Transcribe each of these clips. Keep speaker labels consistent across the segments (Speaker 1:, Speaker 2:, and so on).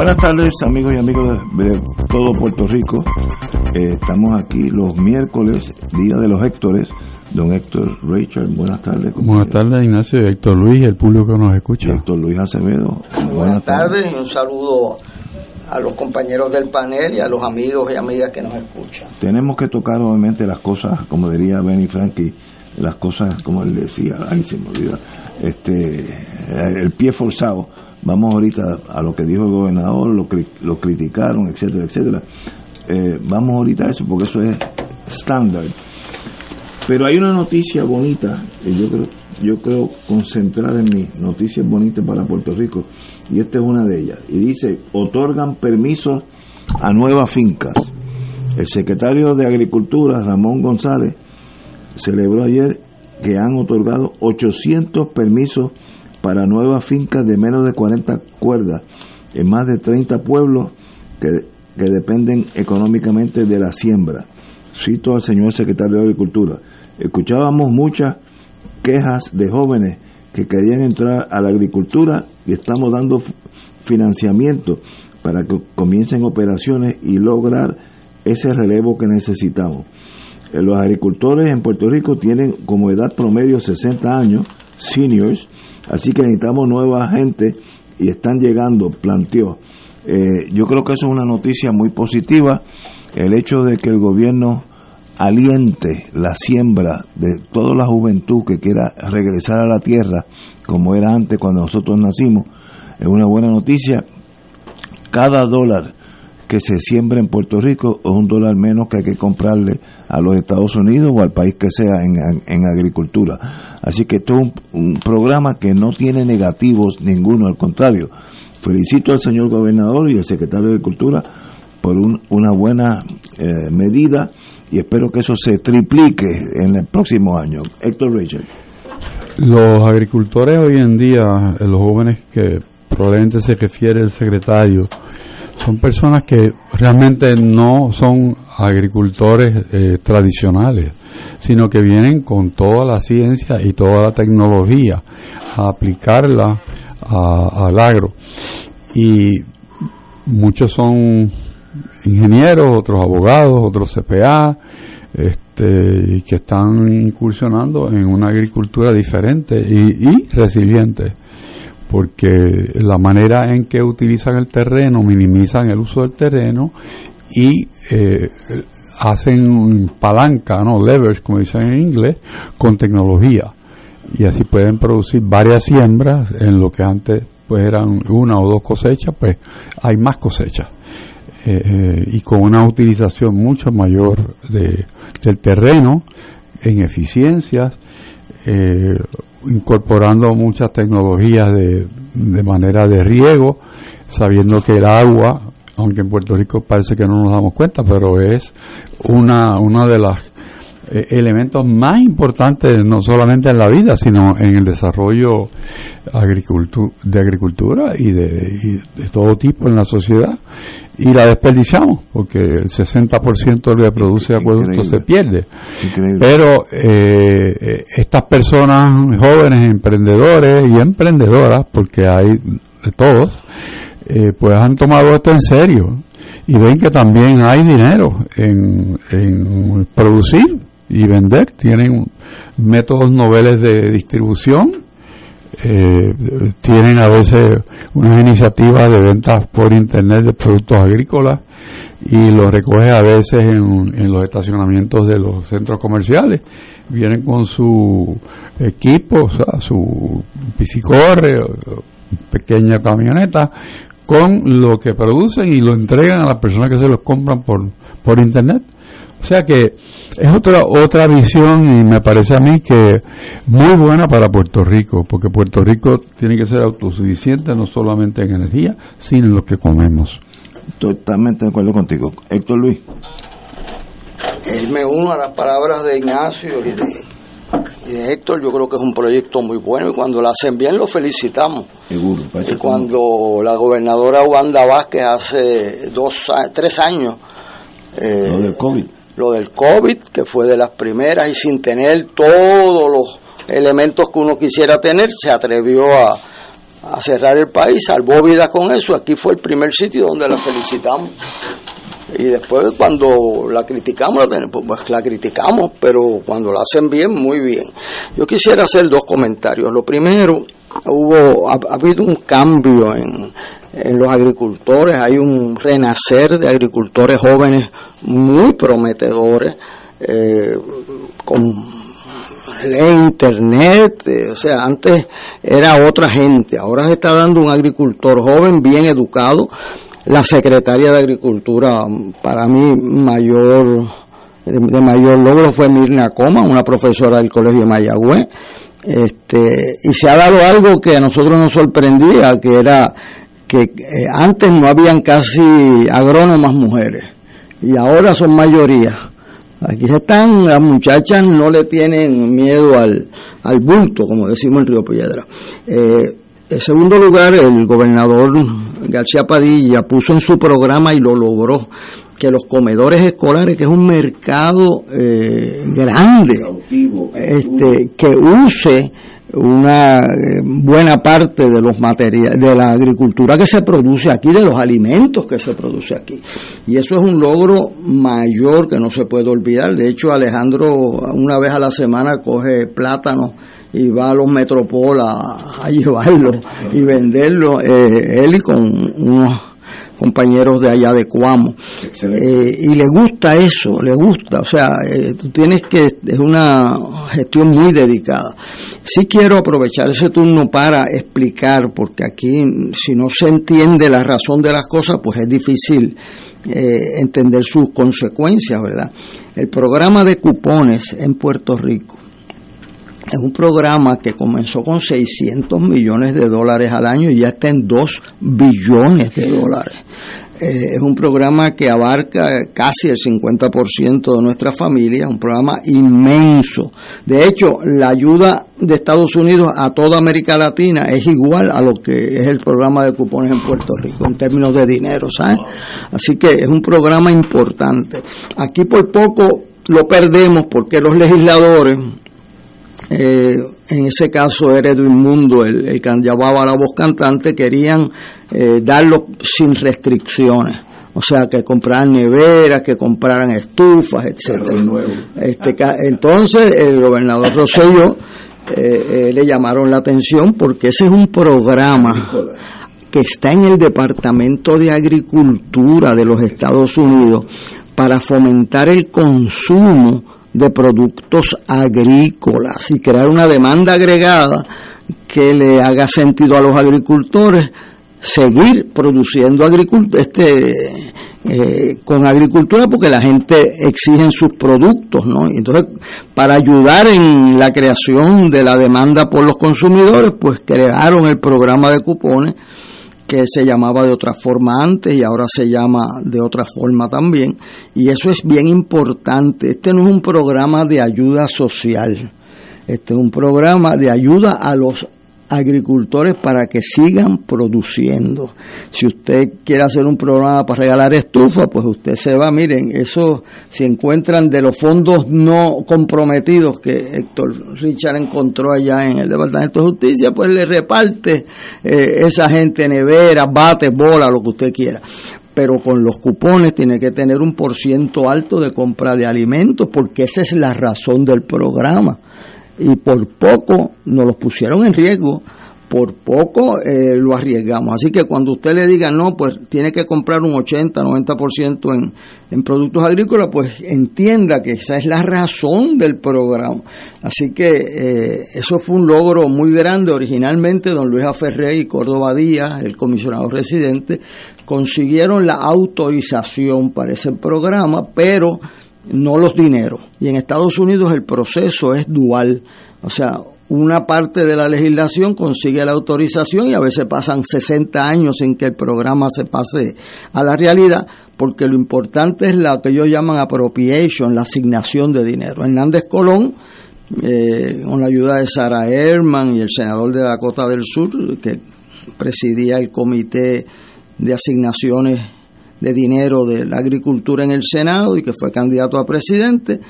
Speaker 1: Buenas tardes amigos y amigos de, todo Puerto Rico. Eh, estamos aquí los miércoles, Día de los Héctores. Don Héctor Richard, buenas tardes.
Speaker 2: Buenas tardes Ignacio, Héctor Luis y el público que nos escucha.
Speaker 1: Héctor Luis Acevedo.
Speaker 3: Buenas, tardes. y un saludo a los compañeros del panel y a los amigos y amigas que nos escuchan.
Speaker 1: Tenemos que tocar obviamente las cosas, como diría Benny Frankie, las cosas como él decía, ahí se me olvida, este, el pie forzado Vamos ahorita a lo que dijo el gobernador, lo, lo criticaron, etcétera, etcétera. Eh, vamos ahorita a eso porque eso es estándar. Pero hay una noticia bonita, y yo creo, yo creo concentrar en mis noticias bonitas para Puerto Rico, y esta es una de ellas. Y dice, otorgan permisos a nuevas fincas. El secretario de Agricultura, Ramón González, celebró ayer que han otorgado 800 permisos para nuevas fincas de menos de 40 cuerdas en más de 30 pueblos que, dependen económicamente de la siembra. Cito al señor secretario de Agricultura. Escuchábamos muchas quejas de jóvenes que querían entrar a la agricultura y estamos dando financiamiento para que comiencen operaciones y lograr ese relevo que necesitamos. Eh, los agricultores en Puerto Rico tienen como edad promedio 60 años, seniors, Así que necesitamos nueva gente y están llegando, planteó. Eh, yo creo que eso es una noticia muy positiva, el hecho de que el gobierno aliente la siembra de toda la juventud que quiera regresar a la tierra como era antes cuando nosotros nacimos, es una buena noticia. Cada dólar que se siembra en Puerto Rico es un dólar menos que hay que comprarle a los Estados Unidos o al país que sea en, agricultura. Así que esto es un, programa que no tiene negativos ninguno, al contrario. Felicito al señor gobernador y al secretario de Agricultura por una buena eh, medida y espero que eso se triplique en el próximo año. Héctor Richard.
Speaker 2: Los agricultores hoy en día, eh, los jóvenes que probablemente se refiere el secretario, son personas que realmente no son agricultores eh, tradicionales, sino que vienen con toda la ciencia y toda la tecnología a aplicarla al agro. Y muchos son ingenieros, otros abogados, otros CPA, este, que están incursionando en una agricultura diferente y, y resiliente porque la manera en que utilizan el terreno, minimizan el uso del terreno y eh, hacen palanca, no levers, como dicen en inglés, con tecnología. Y así pueden producir varias siembras en lo que antes pues eran una o dos cosechas, pues hay más cosechas. Eh, eh, y con una utilización mucho mayor de, del terreno en eficiencias, eh, incorporando muchas tecnologías de, de manera de riego, sabiendo que el agua, aunque en Puerto Rico parece que no nos damos cuenta, pero es una, una de las eh, elementos más importantes no solamente en la vida, sino en el desarrollo de agricultura y de, todo tipo en la sociedad. Y la desperdiciamos, porque el 60% de lo que produce acueducto se pierde. Pero eh, eh, estas personas jóvenes, emprendedores y emprendedoras, porque hay de todos, pues han tomado esto en serio y ven que también hay dinero en, en producir y vender. Tienen métodos noveles de distribución. Eh, tienen a veces unas iniciativas de ventas por internet de productos agrícolas y los recoge a veces en, en los estacionamientos de los centros comerciales. Vienen con su equipo, o sea, su piscicorre, pequeña camioneta, con lo que producen y lo entregan a las personas que se los compran por, por internet. O sea que es otra otra visión y me parece a mí que muy buena para Puerto Rico, porque Puerto Rico tiene que ser autosuficiente no solamente en energía, sino en lo que comemos.
Speaker 1: Totalmente de acuerdo contigo. Héctor Luis.
Speaker 4: Eh, me uno a las palabras de Ignacio y de, y de Héctor. Yo creo que es un proyecto muy bueno y cuando lo hacen bien lo felicitamos.
Speaker 1: Seguro.
Speaker 4: Y cuando la gobernadora Wanda Vázquez hace dos, tres años eh,
Speaker 1: Lo del COVID.
Speaker 4: Lo del COVID, que fue de las primeras y sin tener todos los elementos que uno quisiera tener, se atrevió a, cerrar el país, salvó vidas con eso. Aquí fue el primer sitio donde la felicitamos. Y después cuando la criticamos, la, ten- pues la criticamos, pero cuando la hacen bien, muy bien. Yo quisiera hacer dos comentarios. Lo primero, hubo, ha, ha habido un cambio en, en los agricultores, hay un renacer de agricultores jóvenes muy prometedores, eh, con lee internet, eh, o sea, antes era otra gente, ahora se está dando un agricultor joven, bien educado. La secretaria de Agricultura, para mí, mayor, de, de mayor logro fue Mirna Coma, una profesora del Colegio de Mayagüez. Este, y se ha dado algo que a nosotros nos sorprendía, que era que eh, antes no habían casi agrónomas mujeres y ahora son mayoría. Aquí están, las muchachas no le tienen miedo al, al bulto, como decimos en Río Piedra. Eh, en segundo lugar, el gobernador García Padilla puso en su programa y lo logró que los comedores escolares, que es un mercado eh, grande, este, que use una eh, buena parte de los materiales de la agricultura que se produce aquí, de los alimentos que se produce aquí. Y eso es un logro mayor que no se puede olvidar. De hecho, Alejandro una vez a la semana coge plátanos y va a los Metropol a, llevarlos y venderlos, eh, él y con unos compañeros de allá de Cuamo. Eh, y le gusta eso, le gusta, o sea, eh, tú tienes que, es una gestión muy dedicada. Sí quiero aprovechar ese turno para explicar, porque aquí si no se entiende la razón de las cosas, pues es difícil eh, entender sus consecuencias, ¿verdad? El programa de cupones en Puerto Rico es un programa que comenzó con 600 millones de dólares al año y ya está en 2 billones de dólares. Eh, es un programa que abarca casi el 50% de nuestra familia, un programa inmenso. De hecho, la ayuda de Estados Unidos a toda América Latina es igual a lo que es el programa de cupones en Puerto Rico en términos de dinero, ¿sabes? Así que es un programa importante. Aquí por poco lo perdemos porque los legisladores eh, en ese caso era Edwin Mundo, el, el que llevaba la voz cantante, querían eh, darlo sin restricciones. O sea, que compraran neveras, que compraran estufas, etcétera. Este, entonces, el gobernador Rosselló eh, eh, le llamaron la atención porque ese es un programa que está en el Departamento de Agricultura de los Estados Unidos para fomentar el consumo de productos agrícolas y crear una demanda agregada que le haga sentido a los agricultores seguir produciendo este eh, con agricultura porque la gente exige sus productos, ¿no? Entonces, para ayudar en la creación de la demanda por los consumidores, pues crearon el programa de cupones que se llamaba de otra forma antes y ahora se llama de otra forma también. Y eso es bien importante. Este no es un programa de ayuda social. Este es un programa de ayuda a los agricultores para que sigan produciendo. Si usted quiere hacer un programa para regalar estufa, pues usted se va, miren, eso si encuentran de los fondos no comprometidos que Héctor Richard encontró allá en el Departamento de Justicia, pues le reparte eh, esa gente nevera, bate, bola, lo que usted quiera pero con los cupones tiene que tener un por ciento alto de compra de alimentos, porque esa es la razón del programa. Y por poco nos los pusieron en riesgo, por poco eh, lo arriesgamos. Así que cuando usted le diga no, pues tiene que comprar un 80, 90% en, en productos agrícolas, pues entienda que esa es la razón del programa. Así que eh, eso fue un logro muy grande. Originalmente, don Luis Aferrey y Córdoba Díaz, el comisionado residente, consiguieron la autorización para ese programa, pero no los dineros. Y en Estados Unidos el proceso es dual. O sea, una parte de la legislación consigue la autorización y a veces pasan 60 años sin que el programa se pase a la realidad, porque lo importante es lo que ellos llaman appropriation, la asignación de dinero. Hernández Colón, eh, con la ayuda de Sarah Herman y el senador de Dakota del Sur, que presidía el comité de asignaciones de dinero de la agricultura en el Senado y que fue candidato a presidente,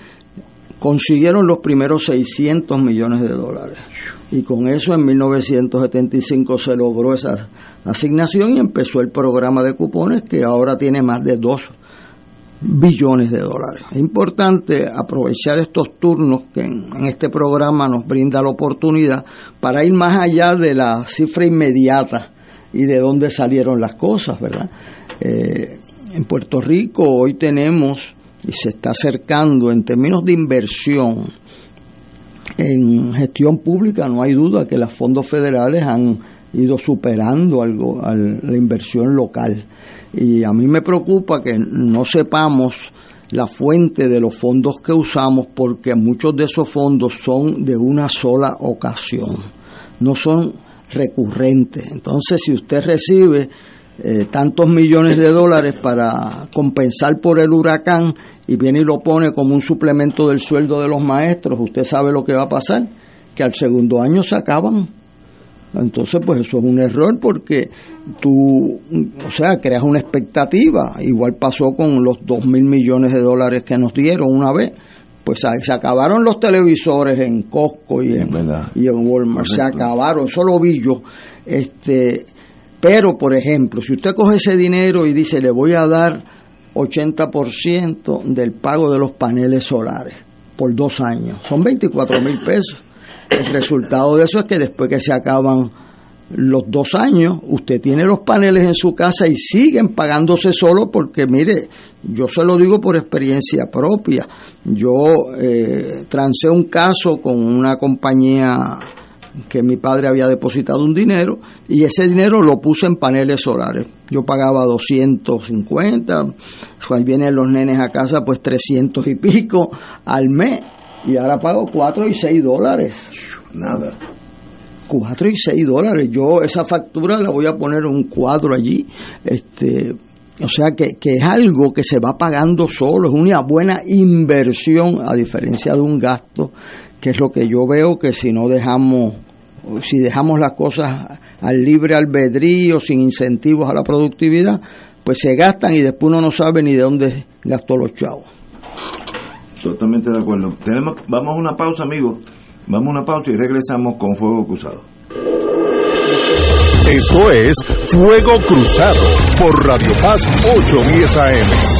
Speaker 4: consiguieron los primeros 600 millones de dólares. Y con eso en 1975 se logró esa asignación y empezó el programa de cupones que ahora tiene más de 2 billones de dólares. Es importante aprovechar estos turnos que en, este programa nos brinda la oportunidad para ir más allá de la cifra inmediata y de dónde salieron las cosas, ¿verdad? Eh, en Puerto Rico hoy tenemos y se está acercando en términos de inversión en gestión pública, no hay duda que los fondos federales han ido superando algo la inversión local. Y a mí me preocupa que no sepamos la fuente de los fondos que usamos porque muchos de esos fondos son de una sola ocasión, no son recurrentes. Entonces, si usted recibe eh, tantos millones de dólares para compensar por el huracán y viene y lo pone como un suplemento del sueldo de los maestros, usted sabe lo que va a pasar, que al segundo año se acaban. Entonces, pues eso es un error porque tú, o sea, creas una expectativa. Igual pasó con los dos mil millones de dólares que nos dieron una vez. Pues se acabaron los televisores en Costco y en, y en Walmart. Se acabaron, eso lo vi yo. Este, pero, por ejemplo, si usted coge ese dinero y dice, le voy a dar 80% del pago de los paneles solares por dos años, son 24 mil pesos. El resultado de eso es que después que se acaban los dos años, usted tiene los paneles en su casa y siguen pagándose solo porque, mire, yo se lo digo por experiencia propia. Yo eh, trancé un caso con una compañía que mi padre había depositado un dinero y ese dinero lo puse en paneles solares. Yo pagaba 250, cuando vienen los nenes a casa pues 300 y pico al mes y ahora pago 4 y 6 dólares.
Speaker 1: Nada.
Speaker 4: 4 y 6 dólares. Yo esa factura la voy a poner un cuadro allí. Este, o sea que, que, es algo que se va pagando solo, es una buena inversión a diferencia de un gasto que es lo que yo veo que si no dejamos, si dejamos las cosas al libre albedrío, sin incentivos a la productividad, pues se gastan y después uno no sabe ni de dónde gastó los chavos.
Speaker 1: Totalmente de acuerdo. Tenemos, vamos a una pausa, amigos. Vamos a una pausa y regresamos con Fuego Cruzado.
Speaker 5: Esto es Fuego Cruzado por Radio Paz 810 AM.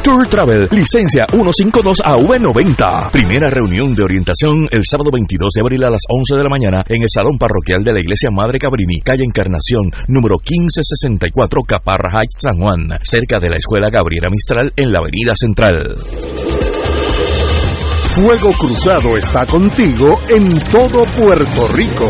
Speaker 6: Tour Travel, licencia 152AV90. Primera reunión de orientación el sábado 22 de abril a las 11 de la mañana en el Salón Parroquial de la Iglesia Madre Cabrini, calle Encarnación, número 1564, Caparra Heights, San Juan, cerca de la Escuela Gabriela Mistral en la Avenida Central.
Speaker 5: Fuego Cruzado está contigo en todo Puerto Rico.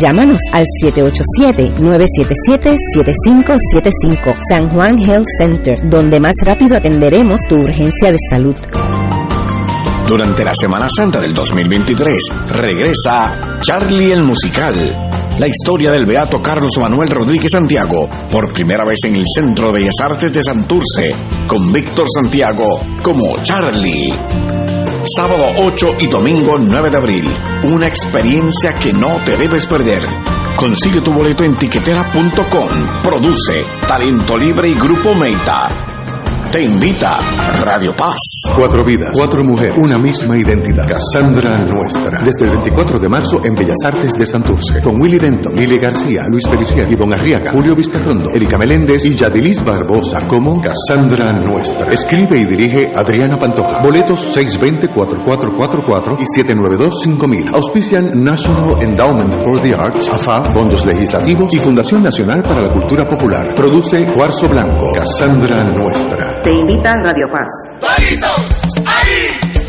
Speaker 7: Llámanos al 787-977-7575 San Juan Health Center, donde más rápido atenderemos tu urgencia de salud.
Speaker 8: Durante la Semana Santa del 2023 regresa Charlie el Musical, la historia del beato Carlos Manuel Rodríguez Santiago, por primera vez en el Centro de Bellas Artes de Santurce, con Víctor Santiago como Charlie. Sábado 8 y domingo 9 de abril, una experiencia que no te debes perder. Consigue tu boleto en tiquetera.com. Produce Talento Libre y Grupo Meita. Te invita Radio Paz.
Speaker 5: Cuatro vidas, cuatro mujeres, una misma identidad. Cassandra Nuestra. Desde el 24 de marzo en Bellas Artes de Santurce. Con Willy Denton, Lili García, Luis Feliciano, Ivonne Arriaga, Julio Vizcarrondo, Erika Meléndez y Yadilis Barbosa como Cassandra Nuestra. Escribe y dirige Adriana Pantoja. Boletos 620-4444 y 792-5000. Auspician National Endowment for the Arts, AFA, Fondos Legislativos y Fundación Nacional para la Cultura Popular. Produce Cuarzo Blanco. Cassandra Nuestra.
Speaker 9: Te invita Radio Paz.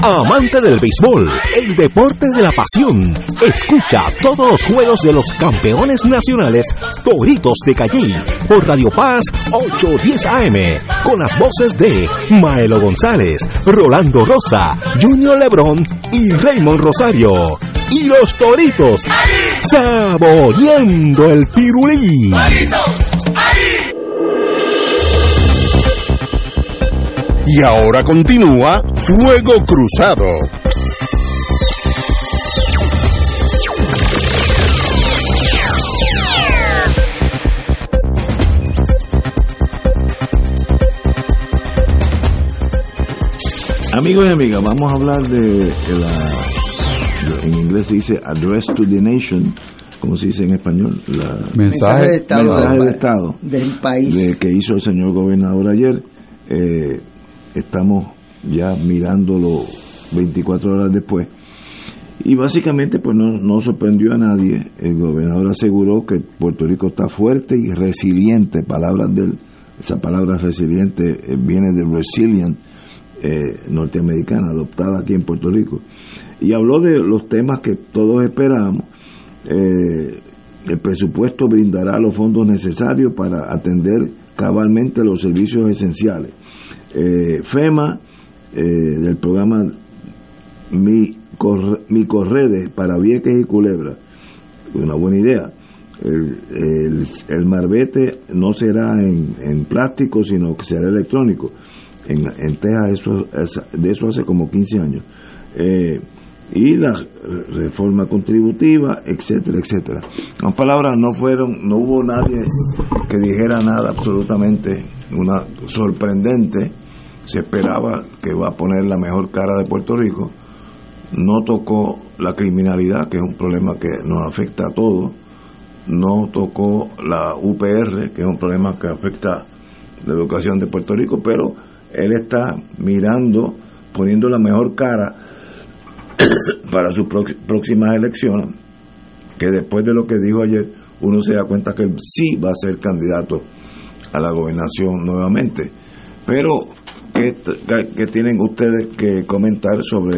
Speaker 10: Amante del béisbol, el deporte de la pasión. Escucha todos los juegos de los campeones nacionales Toritos de Calle por Radio Paz 810 AM con las voces de Maelo González, Rolando Rosa, Junior Lebrón y Raymond Rosario. Y los Toritos saboreando el pirulí.
Speaker 5: Y ahora continúa Fuego Cruzado.
Speaker 1: Amigos y amigas, vamos a hablar de, de la, en inglés se dice Address to the Nation, como se dice en español, la
Speaker 2: Mensaje,
Speaker 3: de Estado,
Speaker 1: mensaje de Estado
Speaker 3: del país.
Speaker 1: de que hizo el señor gobernador ayer. Eh, estamos ya mirándolo 24 horas después. Y básicamente pues no, no sorprendió a nadie. El gobernador aseguró que Puerto Rico está fuerte y resiliente. Palabras de él, esa palabra resiliente eh, viene del resilient eh, norteamericana, adoptada aquí en Puerto Rico. Y habló de los temas que todos esperábamos. Eh, el presupuesto brindará los fondos necesarios para atender cabalmente los servicios esenciales. Eh, FEMA, eh, del programa Mi, Corre- Mi Corredes para Vieques y Culebra, una buena idea. El, el, marbete no será en, en plástico, sino que será electrónico. En, en Texas eso, es- de eso hace como 15 años. Eh, y la reforma contributiva, etcétera, etcétera. En palabras, no fueron, no hubo nadie que dijera nada absolutamente una sorprendente. Se esperaba que va a poner la mejor cara de Puerto Rico. No tocó la criminalidad, que es un problema que nos afecta a todos. No tocó la UPR, que es un problema que afecta la educación de Puerto Rico, pero él está mirando, poniendo la mejor cara para sus próximas elecciones, que después de lo que dijo ayer, uno se da cuenta que él sí va a ser candidato a la gobernación nuevamente. Pero, ¿qué, t- qué tienen ustedes que comentar sobre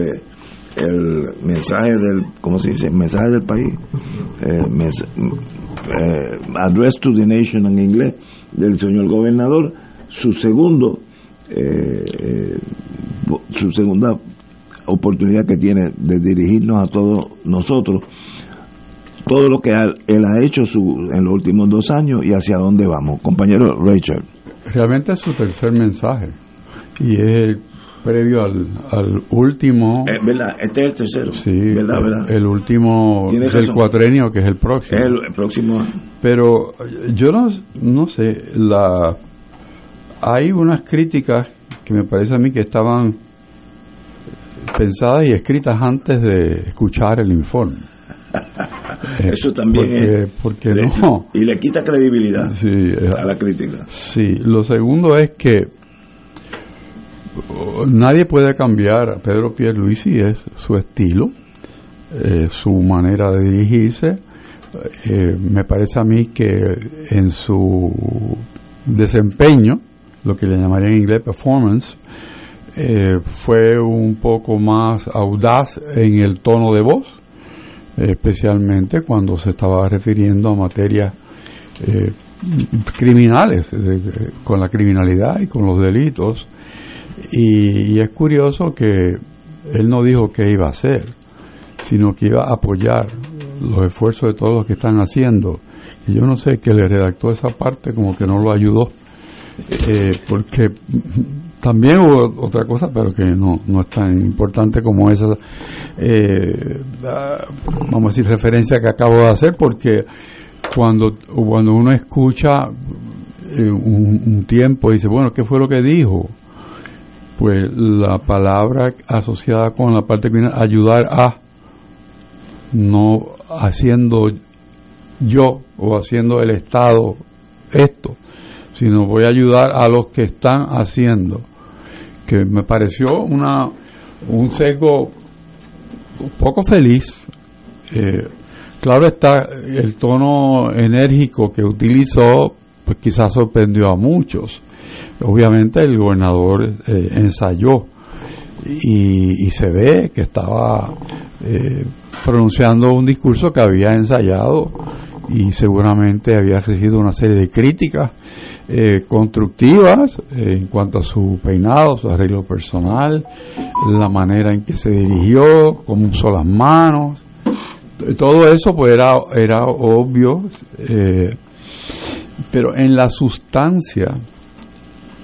Speaker 1: el mensaje del, ¿cómo se dice? Mensaje del país, eh, mens- eh, Address to the Nation en inglés, del señor gobernador, su segundo, eh, eh, su segunda oportunidad que tiene de dirigirnos a todos nosotros todo lo que él ha hecho su, en los últimos dos años y hacia dónde vamos. Compañero Rachel.
Speaker 2: Realmente es su tercer mensaje y es el previo al, al último,
Speaker 1: Eh, ¿Verdad? Este es el tercero.
Speaker 2: sí,
Speaker 1: ¿Verdad,
Speaker 2: el,
Speaker 1: verdad?
Speaker 2: el último
Speaker 1: Tiene
Speaker 2: del cuatrenio que es el próximo.
Speaker 1: El, el próximo.
Speaker 2: Pero yo no, no sé, la hay unas críticas que me parece a mí que estaban pensadas y escritas antes de escuchar el informe.
Speaker 1: Eso también
Speaker 2: porque, es. no.
Speaker 1: Y le quita credibilidad a la crítica.
Speaker 2: Sí, lo segundo es que nadie puede cambiar a Pedro Pierluisi, es su estilo, eh, su manera de dirigirse. Eh, me parece a mí que en su desempeño, lo que le llamaría en inglés performance, eh, fue un poco más audaz en el tono de voz, especialmente cuando se estaba refiriendo a materias criminales, con la criminalidad y con los delitos y, es curioso que él no dijo qué iba a hacer, sino que iba a apoyar los esfuerzos de todos los que están haciendo. Y yo no sé que le redactó esa parte como que no lo ayudó, eh, porque también hubo otra cosa, pero que no, no es tan importante como esa, eh, vamos a decir, referencia que acabo de hacer, porque cuando, cuando uno escucha eh, un, un tiempo dice, bueno, ¿qué fue lo que dijo? Pues la palabra asociada con la parte criminal, ayudar a, no haciendo yo o haciendo el Estado esto, sino voy a ayudar a los que están haciendo, que me pareció una un sesgo un poco feliz. Eh, claro está, el tono enérgico que utilizó, pues quizás sorprendió a muchos obviamente el gobernador eh, ensayó y, se ve que estaba eh, pronunciando un discurso que había ensayado y seguramente había recibido una serie de críticas eh, constructivas en cuanto a su peinado, su arreglo personal, la manera en que se dirigió, cómo usó las manos. Todo eso pues era, era obvio, pero en la sustancia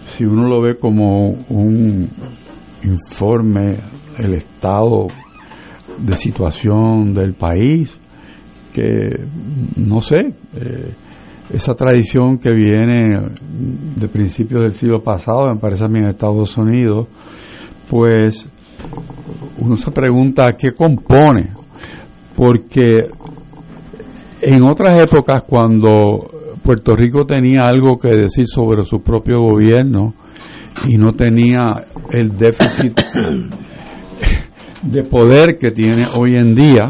Speaker 2: si uno lo ve como un informe, el estado de situación del país, que no sé, eh, esa tradición que viene de principios del siglo pasado, me parece a mí en Estados Unidos, pues uno se pregunta qué compone, porque en otras épocas cuando Puerto Rico tenía algo que decir sobre su propio gobierno y no tenía el déficit de poder que tiene hoy en día,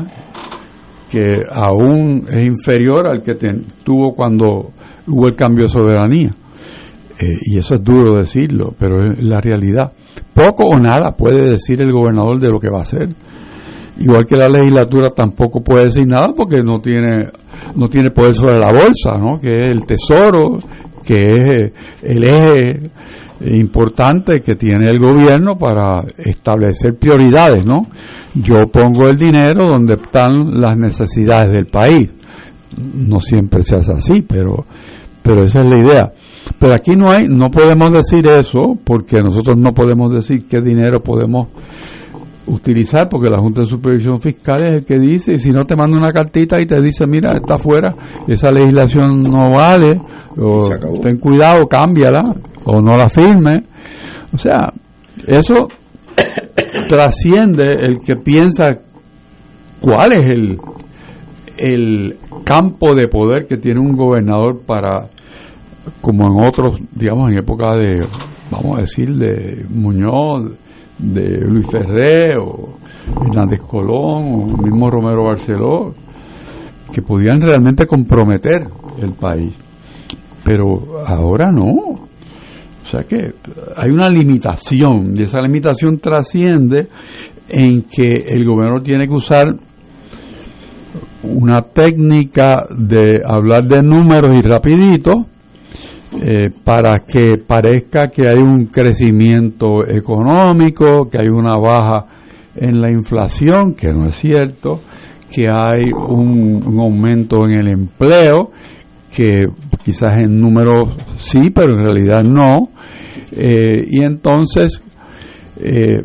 Speaker 2: que aún es inferior al que tuvo cuando hubo el cambio de soberanía. Eh, y eso es duro decirlo, pero es la realidad. Poco o nada puede decir el gobernador de lo que va a hacer. Igual que la legislatura tampoco puede decir nada porque no tiene no tiene poder sobre la bolsa, ¿no? que es el tesoro, que es el eje importante que tiene el gobierno para establecer prioridades, ¿no? Yo pongo el dinero donde están las necesidades del país. No siempre se hace así, pero pero esa es la idea. Pero aquí no hay no podemos decir eso porque nosotros no podemos decir qué dinero podemos utilizar, porque la Junta de Supervisión Fiscal es el que dice, y si no te manda una cartita y te dice, mira, está afuera, esa legislación no vale, o ten cuidado, cámbiala, o no la firme. O sea, eso trasciende el que piensa cuál es el, el campo de poder que tiene un gobernador para, como en otros, digamos, en época de, vamos a decir, de Muñoz, de Luis Ferré o Hernández Colón o mismo Romero Barceló, que podían realmente comprometer el país. Pero ahora no. O sea que hay una limitación y esa limitación trasciende en que el gobierno tiene que usar una técnica de hablar de números y rapidito eh, para que parezca que hay un crecimiento económico, que hay una baja en la inflación, que no es cierto, que hay un, aumento en el empleo, que quizás en números sí, pero en realidad no. Eh, y entonces, eh,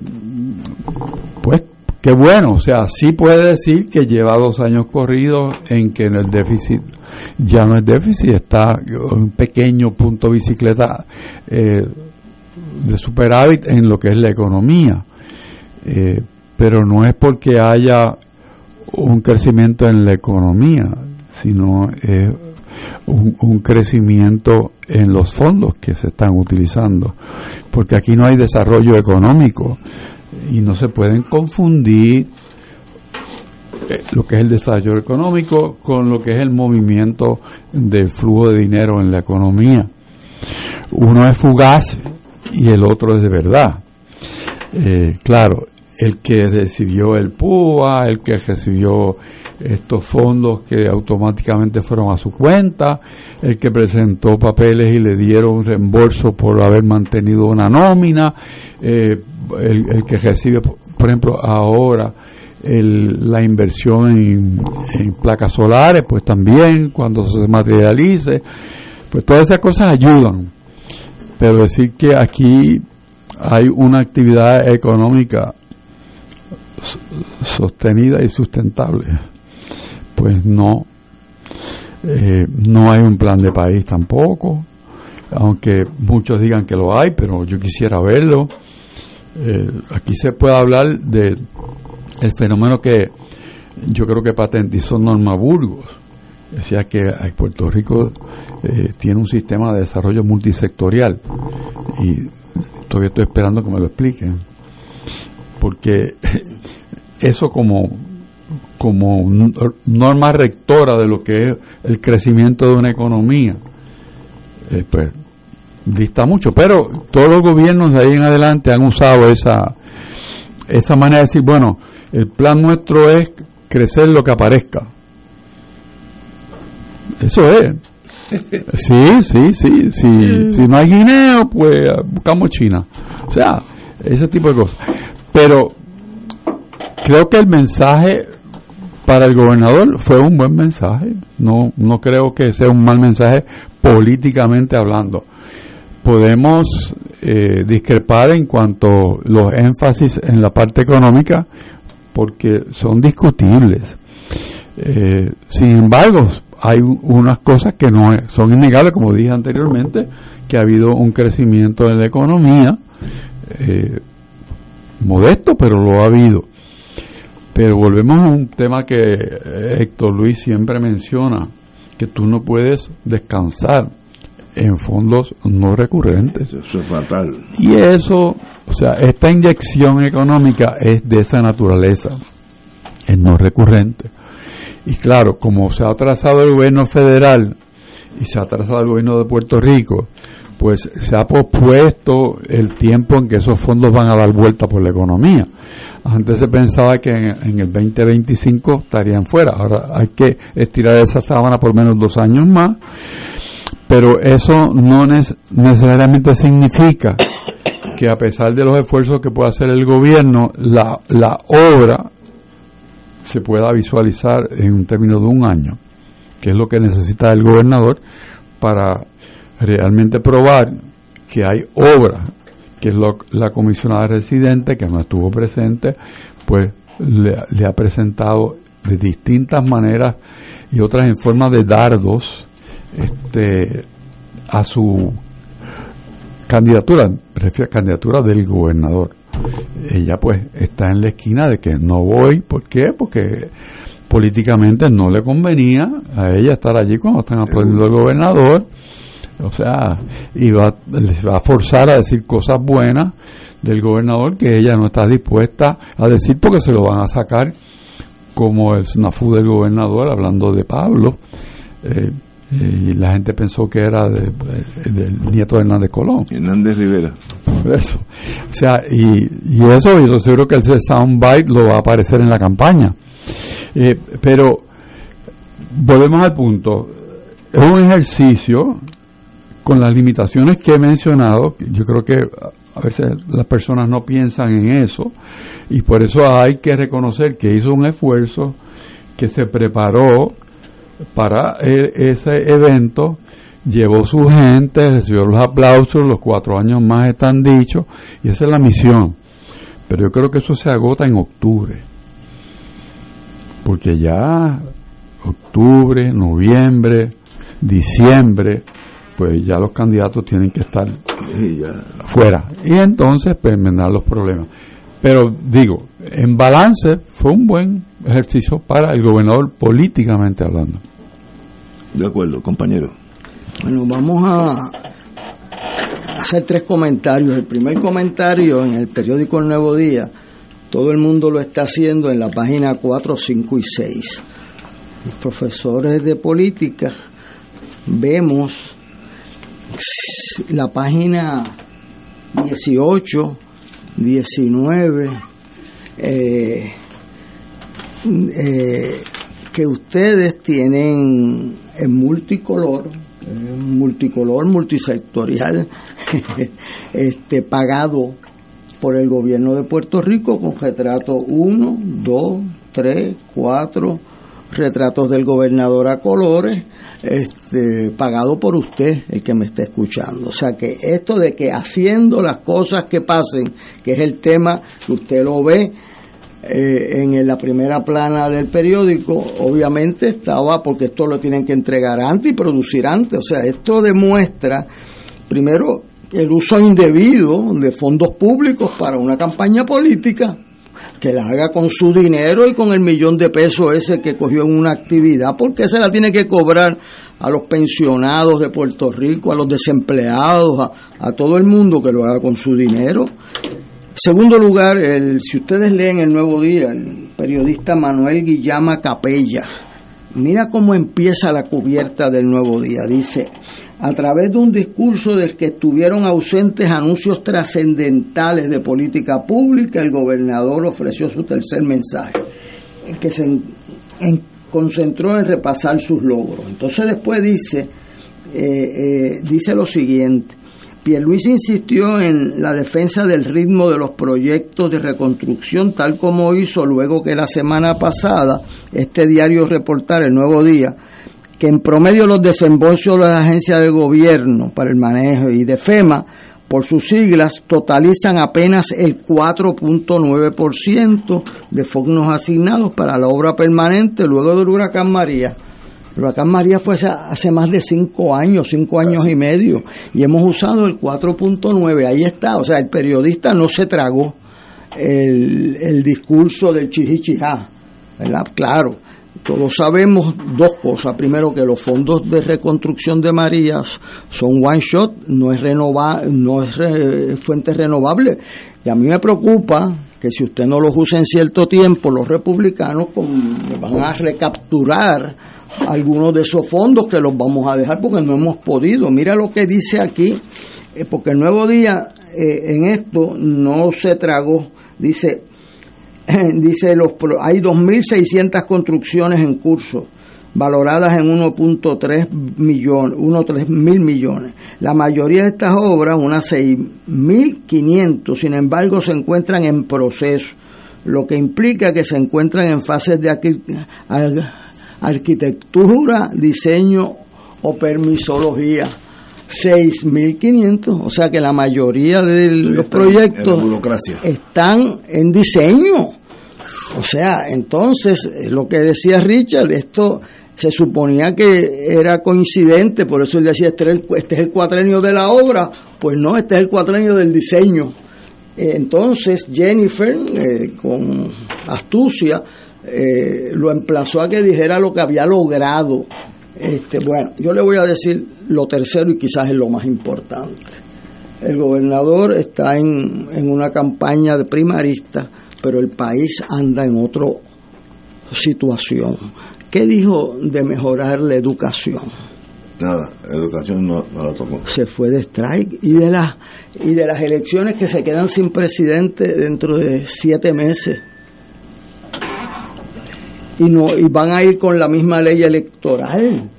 Speaker 2: pues qué bueno, o sea, sí puede decir que lleva dos años corridos en que en el déficit ya no es déficit, está un pequeño punto bicicleta eh, de superávit en lo que es la economía. Eh, pero no es porque haya un crecimiento en la economía, sino es un, crecimiento en los fondos que se están utilizando, porque aquí no hay desarrollo económico y no se pueden confundir lo que es el desarrollo económico con lo que es el movimiento del flujo de dinero en la economía. Uno es fugaz y el otro es de verdad. Eh, claro, el que recibió el PUA, el que recibió estos fondos que automáticamente fueron a su cuenta, el que presentó papeles y le dieron reembolso por haber mantenido una nómina, eh, el, que recibe, por ejemplo, ahora la inversión en, placas solares, pues también cuando se materialice, pues todas esas cosas ayudan. Pero decir que aquí hay una actividad económica sostenida y sustentable, pues no, eh, no hay un plan de país tampoco, aunque muchos digan que lo hay, pero yo quisiera verlo. Eh, aquí se puede hablar de el fenómeno que yo creo que patentizó Norma Burgos. Decía que Puerto Rico eh, tiene un sistema de desarrollo multisectorial y todavía estoy esperando que me lo expliquen. Porque eso como, como norma rectora de lo que es el crecimiento de una economía, eh, pues dista mucho. Pero todos los gobiernos de ahí en adelante han usado esa, esa manera de decir, bueno, el plan nuestro es crecer lo que aparezca. Eso es. Sí, sí, sí. Si, si no hay guineo, pues buscamos China. O sea, ese tipo de cosas. Pero creo que el mensaje para el gobernador fue un buen mensaje. No, no creo que sea un mal mensaje políticamente hablando. Podemos eh, discrepar en cuanto los énfasis en la parte económica porque son discutibles. Eh, sin embargo, hay unas cosas que no son innegables, como dije anteriormente, que ha habido un crecimiento en la economía, eh, modesto, pero lo ha habido. Pero volvemos a un tema que Héctor Luis siempre menciona, que tú no puedes descansar en fondos no recurrentes.
Speaker 1: Eso es fatal.
Speaker 2: Y eso, o sea, esta inyección económica es de esa naturaleza, es no recurrente. Y claro, como se ha atrasado el gobierno federal y se ha atrasado el gobierno de Puerto Rico, pues se ha pospuesto el tiempo en que esos fondos van a dar vuelta por la economía. Antes se pensaba que en, en el 2025 estarían fuera. Ahora hay que estirar esa sábana por menos dos años más pero eso no necesariamente significa que a pesar de los esfuerzos que pueda hacer el gobierno, la, la obra se pueda visualizar en un término de un año, que es lo que necesita el gobernador para realmente probar que hay obra, que es lo, la comisionada residente, que no estuvo presente, pues le, le ha presentado de distintas maneras y otras en forma de dardos este, a su candidatura, prefiero candidatura del gobernador. Ella pues está en la esquina de que no voy, ¿por qué? Porque políticamente no le convenía a ella estar allí cuando están aplaudiendo al gobernador, o sea, iba, les va a forzar a decir cosas buenas del gobernador que ella no está dispuesta a decir porque se lo van a sacar como el snafu del gobernador hablando de Pablo. Eh, y la gente pensó que era de, del nieto de Hernández Colón.
Speaker 1: Hernández Rivera.
Speaker 2: eso. O sea, y, y eso, yo seguro que ese soundbite lo va a aparecer en la campaña. Eh, pero, volvemos al punto. Es un ejercicio con las limitaciones que he mencionado. Yo creo que a veces las personas no piensan en eso. Y por eso hay que reconocer que hizo un esfuerzo, que se preparó, para e, ese evento, llevó su gente, recibió los aplausos, los cuatro años más están dichos, y esa es la misión. Pero yo creo que eso se agota en octubre, porque ya octubre, noviembre, diciembre, pues ya los candidatos tienen que estar fuera. Y entonces, pues, enmendar los problemas. Pero digo, en balance fue un buen ejercicio para el gobernador políticamente hablando.
Speaker 1: De acuerdo, compañero.
Speaker 4: Bueno, vamos a hacer tres comentarios. El primer comentario en el periódico El Nuevo Día, todo el mundo lo está haciendo en la página 4, 5 y 6. Los profesores de política vemos la página 18, 19, eh, eh, que ustedes tienen en multicolor, multicolor, multisectorial, este, pagado por el gobierno de Puerto Rico con retratos 1, 2, 3, 4, retratos del gobernador a colores, este, pagado por usted, el que me está escuchando. O sea que esto de que haciendo las cosas que pasen, que es el tema que usted lo ve eh, en la primera plana del periódico, obviamente estaba, porque esto lo tienen que entregar antes y producir antes. O sea, esto demuestra, primero, el uso indebido de fondos públicos para una campaña política que la haga con su dinero y con el millón de pesos ese que cogió en una actividad, porque se la tiene que cobrar a los pensionados de Puerto Rico, a los desempleados, a, a todo el mundo que lo haga con su dinero. Segundo lugar, el, si ustedes leen el Nuevo Día, el periodista Manuel Guillama Capella, mira cómo empieza la cubierta del Nuevo Día. Dice, a través de un discurso del que estuvieron ausentes anuncios trascendentales de política pública, el gobernador ofreció su tercer mensaje, el que se concentró en repasar sus logros. Entonces después dice, eh, eh, dice lo siguiente, Pierluisi insistió en la defensa del ritmo de los proyectos de reconstrucción, tal como hizo luego que la semana pasada este diario reportara el nuevo día que en promedio los desembolsos de las agencias de gobierno para el manejo y de FEMA, por sus siglas, totalizan apenas el 4.9% de fondos asignados para la obra permanente luego del huracán María. El huracán María fue hace más de cinco años, cinco años y medio, y hemos usado el 4.9, ahí está, o sea, el periodista no se tragó el, el discurso del chichichijá, ¿verdad? Claro, todos sabemos dos cosas. Primero, que los fondos de reconstrucción de Marías son one shot, no es, renova, no es fuente renovable. Y a mí me preocupa que si usted no los usa en cierto tiempo, los republicanos van a recapturar algunos de esos fondos que los vamos a dejar porque no hemos podido. Mira lo que dice aquí, eh, porque el nuevo día eh, en esto no se tragó. Dice, dice los hay 2.600 construcciones en curso valoradas en 1.3 millones, 1.3 mil millones. La mayoría de estas obras, unas 6.500, sin embargo, se encuentran en proceso, lo que implica que se encuentran en fases de arquitectura, diseño o permisología. 6.500, o sea que la mayoría de los proyectos están en diseño. O sea, entonces, lo que decía Richard, esto se suponía que era coincidente, por eso él decía, este es el, este es el cuatrenio de la obra, pues no, este es el cuatrenio del diseño. Entonces Jennifer, eh, con astucia, eh, lo emplazó a que dijera lo que había logrado este, bueno, yo le voy a decir lo tercero y quizás es lo más importante. El gobernador está en, en una campaña de primarista, pero el país anda en otra situación. ¿Qué dijo de mejorar la educación?
Speaker 1: Nada, educación no, no, la tocó.
Speaker 4: Se fue de strike y de las y de las elecciones que se quedan sin presidente dentro de siete meses y no y van a ir con la misma ley electoral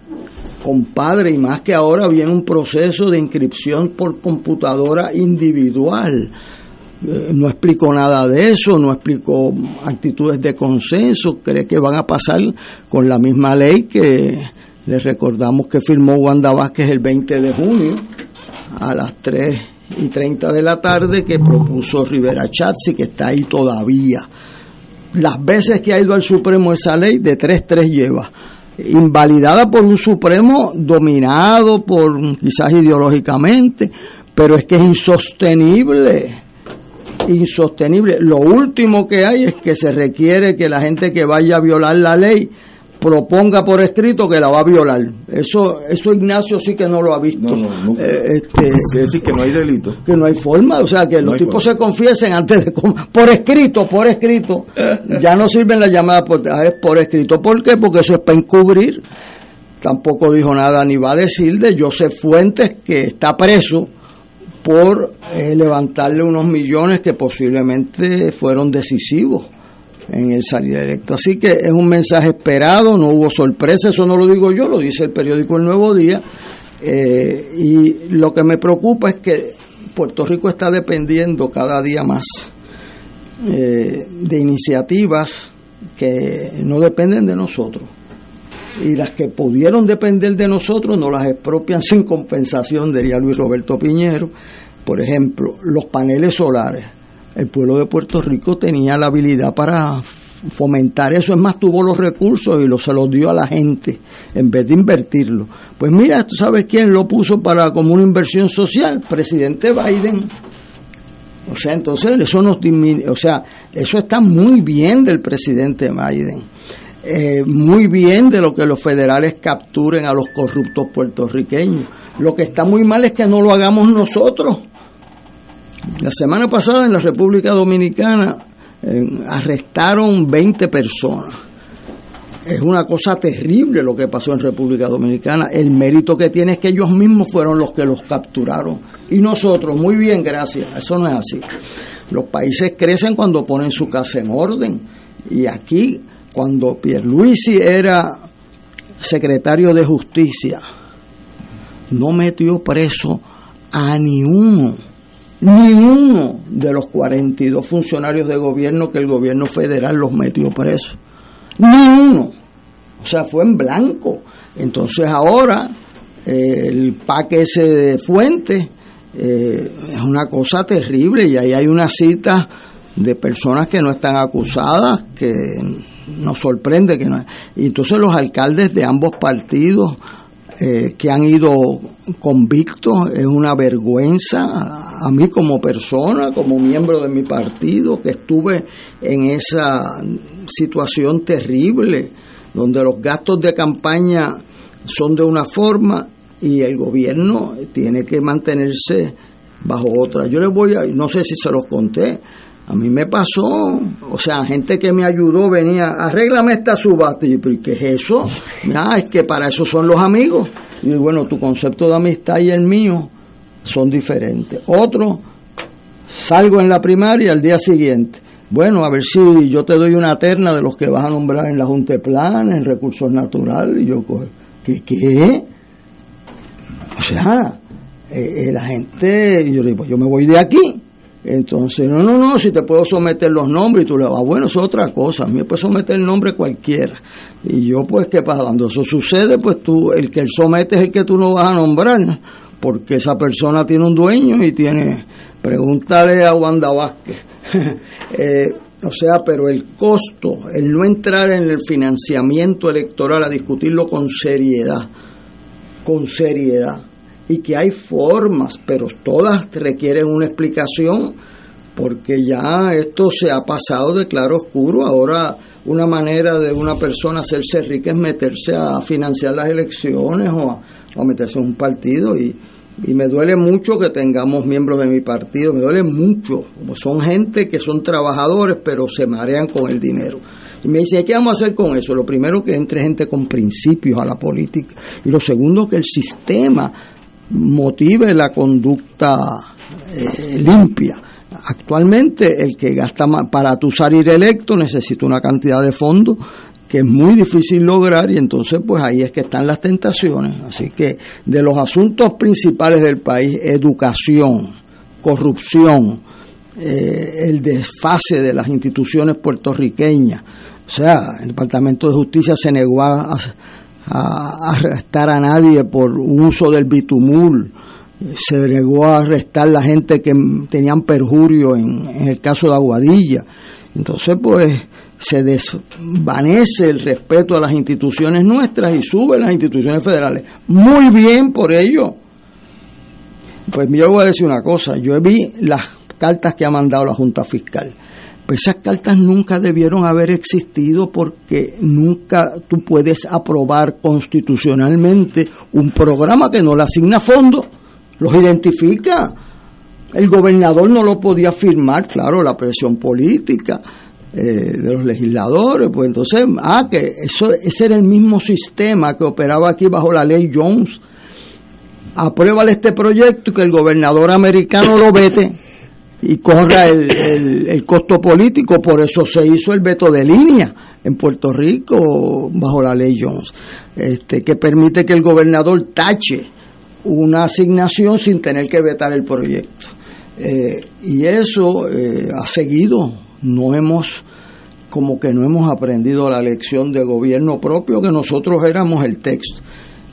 Speaker 4: compadre y más que ahora viene un proceso de inscripción por computadora individual. Eh, no explicó nada de eso, no explicó actitudes de consenso, cree que van a pasar con la misma ley que les recordamos que firmó Wanda Vázquez el 20 de junio a las 3 y 30 de la tarde que propuso Rivera Chatzi que está ahí todavía las veces que ha ido al Supremo esa ley, de 3-3 lleva. Invalidada por un Supremo dominado por quizás ideológicamente, pero es que es insostenible. insostenible. Lo último que hay es que se requiere que la gente que vaya a violar la ley proponga por escrito que la va a violar. Eso eso Ignacio sí que no lo ha visto.
Speaker 1: Eh, este, Quiere decir que no hay delito.
Speaker 4: Que no hay forma, o sea, que los tipos se confiesen antes de... Por escrito, por escrito. ya no sirven las llamadas por, es por escrito. ¿Por qué? Porque eso es para encubrir. Tampoco dijo nada ni va a decir de Joseph Fuentes que está preso por eh, levantarle unos millones que posiblemente fueron decisivos en el salir electo. Así que es un mensaje esperado, no hubo sorpresa, eso no lo digo yo, lo dice el periódico El Nuevo Día. Eh, y lo que me preocupa es que Puerto Rico está dependiendo cada día más eh, de iniciativas que no dependen de nosotros. Y las que pudieron depender de nosotros nos las expropian sin compensación, diría Luis Roberto Piñero. Por ejemplo, los paneles solares el pueblo de Puerto Rico tenía la habilidad para fomentar eso, es más, tuvo los recursos y lo, se los dio a la gente en vez de invertirlo. Pues mira, ¿tú sabes quién lo puso para como una inversión social? Presidente Biden. O sea, entonces eso nos o sea, eso está muy bien del presidente Biden. Eh, muy bien de lo que los federales capturen a los corruptos puertorriqueños. Lo que está muy mal es que no lo hagamos nosotros. La semana pasada en la República Dominicana arrestaron 20 personas. Es una cosa terrible lo que pasó en República Dominicana. El mérito que tiene es que ellos mismos fueron los que los capturaron. Y nosotros, muy bien, gracias. Eso no es así. Los países crecen cuando ponen su casa en orden. Y aquí, cuando Pierluisi era secretario de Justicia, no metió preso a ni uno ni uno de los 42 funcionarios de gobierno que el gobierno federal los metió presos. Ni uno. O sea, fue en blanco. Entonces ahora eh, el paque ese de fuente eh, es una cosa terrible y ahí hay una cita de personas que no están acusadas que nos sorprende que no. Y entonces los alcaldes de ambos partidos eh, que han ido convictos, es una vergüenza a mí como persona, como miembro de mi partido, que estuve en esa situación terrible, donde los gastos de campaña son de una forma y el gobierno tiene que mantenerse bajo otra. Yo les voy a, no sé si se los conté, a mí me pasó, o sea, gente que me ayudó venía, arréglame esta subasta. Y ¿qué es eso? Ah, es que para eso son los amigos. Y bueno, tu concepto de amistad y el mío son diferentes. Otro, salgo en la primaria al día siguiente. Bueno, a ver si yo te doy una terna de los que vas a nombrar en la Junta de Planes, en Recursos Naturales. Y yo, ¿qué? qué? O sea, eh, eh, la gente, yo le digo, pues yo me voy de aquí entonces, no, no, no, si te puedo someter los nombres y tú le vas, bueno, eso es otra cosa, a me puede someter el nombre cualquiera. Y yo, pues, ¿qué pasa? Cuando eso sucede, pues tú, el que él somete es el que tú no vas a nombrar, porque esa persona tiene un dueño y tiene, pregúntale a Wanda Vázquez. Eh, o sea, pero el costo, el no entrar en el financiamiento electoral a discutirlo con seriedad, con seriedad y que hay formas, pero todas requieren una explicación porque ya esto se ha pasado de claro oscuro. Ahora una manera de una persona hacerse rica es meterse a financiar las elecciones o a, meterse en un partido y, y, me duele mucho que tengamos miembros de mi partido, me duele mucho. Son gente que son trabajadores pero se marean con el dinero. Y me dice, ¿qué vamos a hacer con eso? Lo primero que entre gente con principios a la política y lo segundo que el sistema motive la conducta eh, limpia. Actualmente el que gasta más, para tu salir electo necesita una cantidad de fondos que es muy difícil lograr y entonces pues ahí es que están las tentaciones. Así que de los asuntos principales del país, educación, corrupción, eh, el desfase de las instituciones puertorriqueñas, o sea, el Departamento de Justicia se negó a, a arrestar a nadie por uso del bitumul, se negó a arrestar la gente que tenían perjurio en, el caso de Aguadilla. Entonces, pues, se desvanece el respeto a las instituciones nuestras y sube las instituciones federales. Muy bien por ello. Pues yo voy a decir una cosa, yo vi las cartas que ha mandado la Junta Fiscal. Pues esas cartas nunca debieron haber existido porque nunca tú puedes aprobar constitucionalmente un programa que no le asigna fondos, los identifica. El gobernador no lo podía firmar, claro, la presión política eh, de los legisladores, pues entonces, ah, que eso, ese era el mismo sistema que operaba aquí bajo la ley Jones. Apruébale este proyecto y que el gobernador americano lo vete y corra el, el, costo político. Por eso se hizo el veto de línea en Puerto Rico bajo la ley Jones, este, que permite que el gobernador tache una asignación sin tener que vetar el proyecto. Eh, y eso eh, ha seguido, no hemos, como que no hemos aprendido la lección de gobierno propio, que nosotros éramos el texto.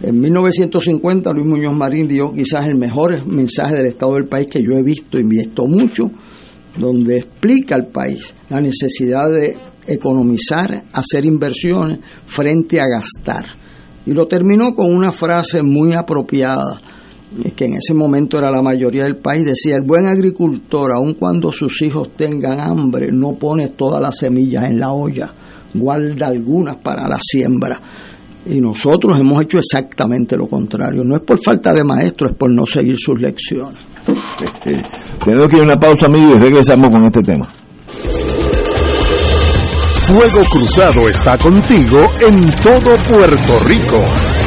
Speaker 4: En 1950 Luis Muñoz Marín dio quizás el mejor mensaje del estado del país que yo he visto y visto mucho, donde explica al país la necesidad de economizar, hacer inversiones frente a gastar. Y lo terminó con una frase muy apropiada, que en ese momento era la mayoría del país, decía, el buen agricultor, aun cuando sus hijos tengan hambre, no pone todas las semillas en la olla, guarda algunas para la siembra. Y nosotros hemos hecho exactamente lo contrario. No es por falta de maestros, es por no seguir sus lecciones.
Speaker 1: Tenemos que ir a una pausa, amigos, y regresamos con este tema.
Speaker 5: Fuego Cruzado está contigo en todo Puerto Rico.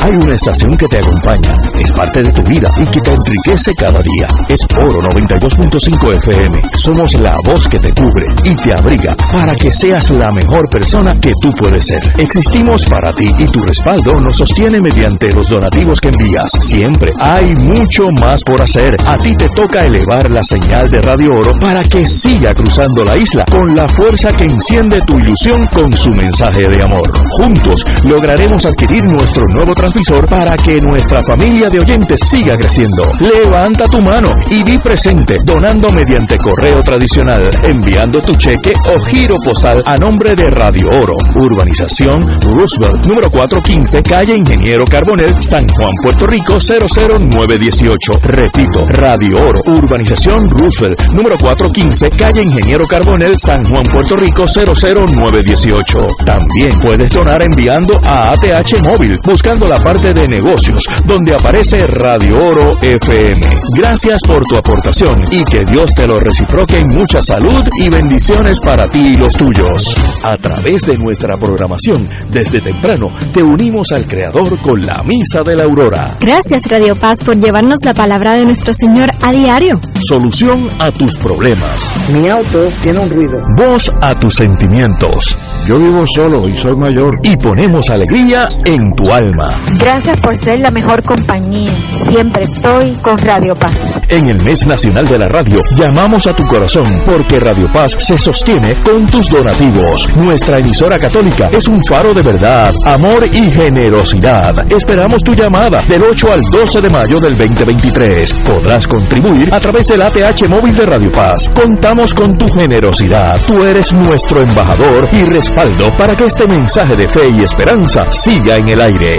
Speaker 6: Hay una estación que te acompaña, es parte de tu vida y que te enriquece cada día. Es Oro 92.5 FM. Somos la voz que te cubre y te abriga para que seas la mejor persona que tú puedes ser. Existimos para ti y tu respaldo nos sostiene mediante los donativos que envías. Siempre hay mucho más por hacer. A ti te toca elevar la señal de Radio Oro para que siga cruzando la isla con la fuerza que enciende tu ilusión con su mensaje de amor. Juntos lograremos adquirir nuestro nuevo transmisor para que nuestra familia de oyentes siga creciendo. Levanta tu mano y di presente donando mediante correo tradicional, enviando tu cheque o giro postal a nombre de Radio Oro, Urbanización Roosevelt, número 415, calle Ingeniero Carbonel, San Juan, Puerto Rico 00918. Repito, Radio Oro, Urbanización Roosevelt, número 415, calle Ingeniero Carbonel, San Juan, Puerto Rico 00918. También puedes donar enviando a ATH Móvil, buscando la parte de negocios, donde aparece Radio Oro FM. Gracias por tu aportación y que Dios te lo reciproque en mucha salud y bendiciones para ti y los tuyos. A través de nuestra programación, desde temprano, te unimos al Creador con la Misa de la Aurora.
Speaker 9: Gracias Radio Paz por llevarnos la palabra de nuestro Señor a diario.
Speaker 6: Solución a tus problemas.
Speaker 7: Mi auto tiene un ruido.
Speaker 6: Voz a tus sentimientos.
Speaker 11: Yo vivo solo y soy mayor.
Speaker 6: Y ponemos alegría en tu alma.
Speaker 9: Gracias por ser la mejor compañía. Siempre estoy con Radio Paz.
Speaker 6: En el mes nacional de la radio, llamamos a tu corazón porque Radio Paz se sostiene con tus donativos. Nuestra emisora católica es un faro de verdad, amor y generosidad. Esperamos tu llamada del 8 al 12 de mayo del 2023. Podrás contribuir a través del ATH móvil de Radio Paz. Contamos con tu generosidad. Tú eres nuestro embajador y respaldo para que este mensaje de fe y esperanza siga en el aire.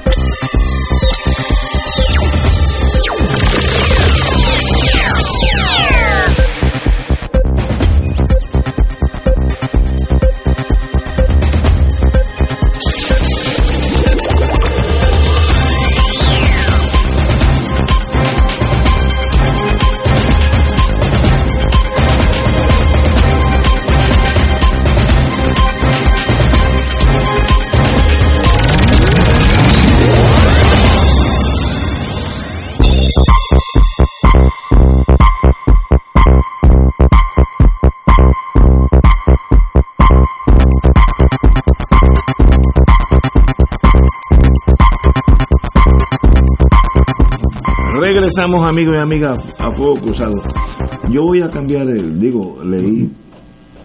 Speaker 1: Regresamos, amigos y amigas, a fuego cruzado. Yo voy a cambiar el, digo, leí,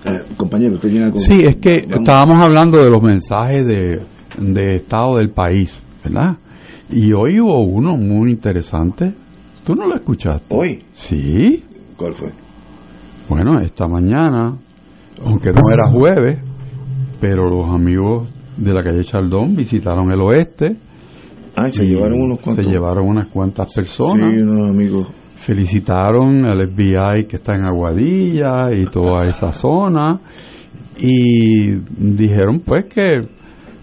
Speaker 1: eh, compañero, usted tiene algo.
Speaker 2: Sí, es que estábamos hablando de los mensajes de, de estado del país, ¿verdad? Y hoy hubo uno muy interesante. ¿Tú no lo escuchaste?
Speaker 1: ¿Hoy?
Speaker 2: Sí.
Speaker 1: ¿Cuál fue?
Speaker 2: Bueno, esta mañana, aunque no era jueves, pero los amigos de la calle Chaldón visitaron el oeste.
Speaker 1: Ah, se
Speaker 2: y
Speaker 1: llevaron unos cuantos.
Speaker 2: Se llevaron unas cuantas personas.
Speaker 1: Sí, unos amigos.
Speaker 2: Felicitaron al FBI que está en Aguadilla y toda esa zona. Y dijeron pues que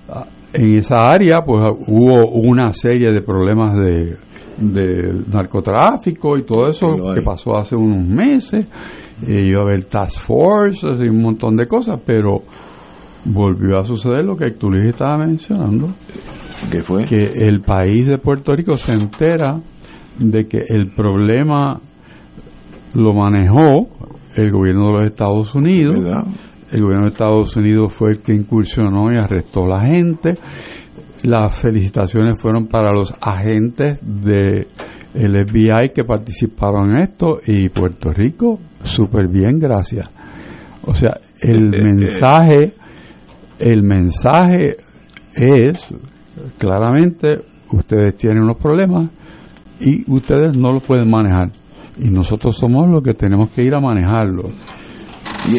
Speaker 2: ah, en esa área pues hubo una serie de problemas de, de narcotráfico y todo eso que pasó hace unos meses. Eh, iba a haber task force y un montón de cosas, pero volvió a suceder lo que tú les estaba mencionando,
Speaker 1: ¿Qué fue?
Speaker 2: que el país de Puerto Rico se entera de que el problema lo manejó el gobierno de los Estados Unidos.
Speaker 1: ¿Verdad?
Speaker 2: El gobierno de Estados Unidos fue el que incursionó y arrestó a la gente. Las felicitaciones fueron para los agentes de el FBI que participaron en esto y Puerto Rico súper bien, gracias. O sea, el mensaje, el mensaje es claramente ustedes tienen unos problemas y ustedes no los pueden manejar y nosotros somos los que tenemos que ir a manejarlo.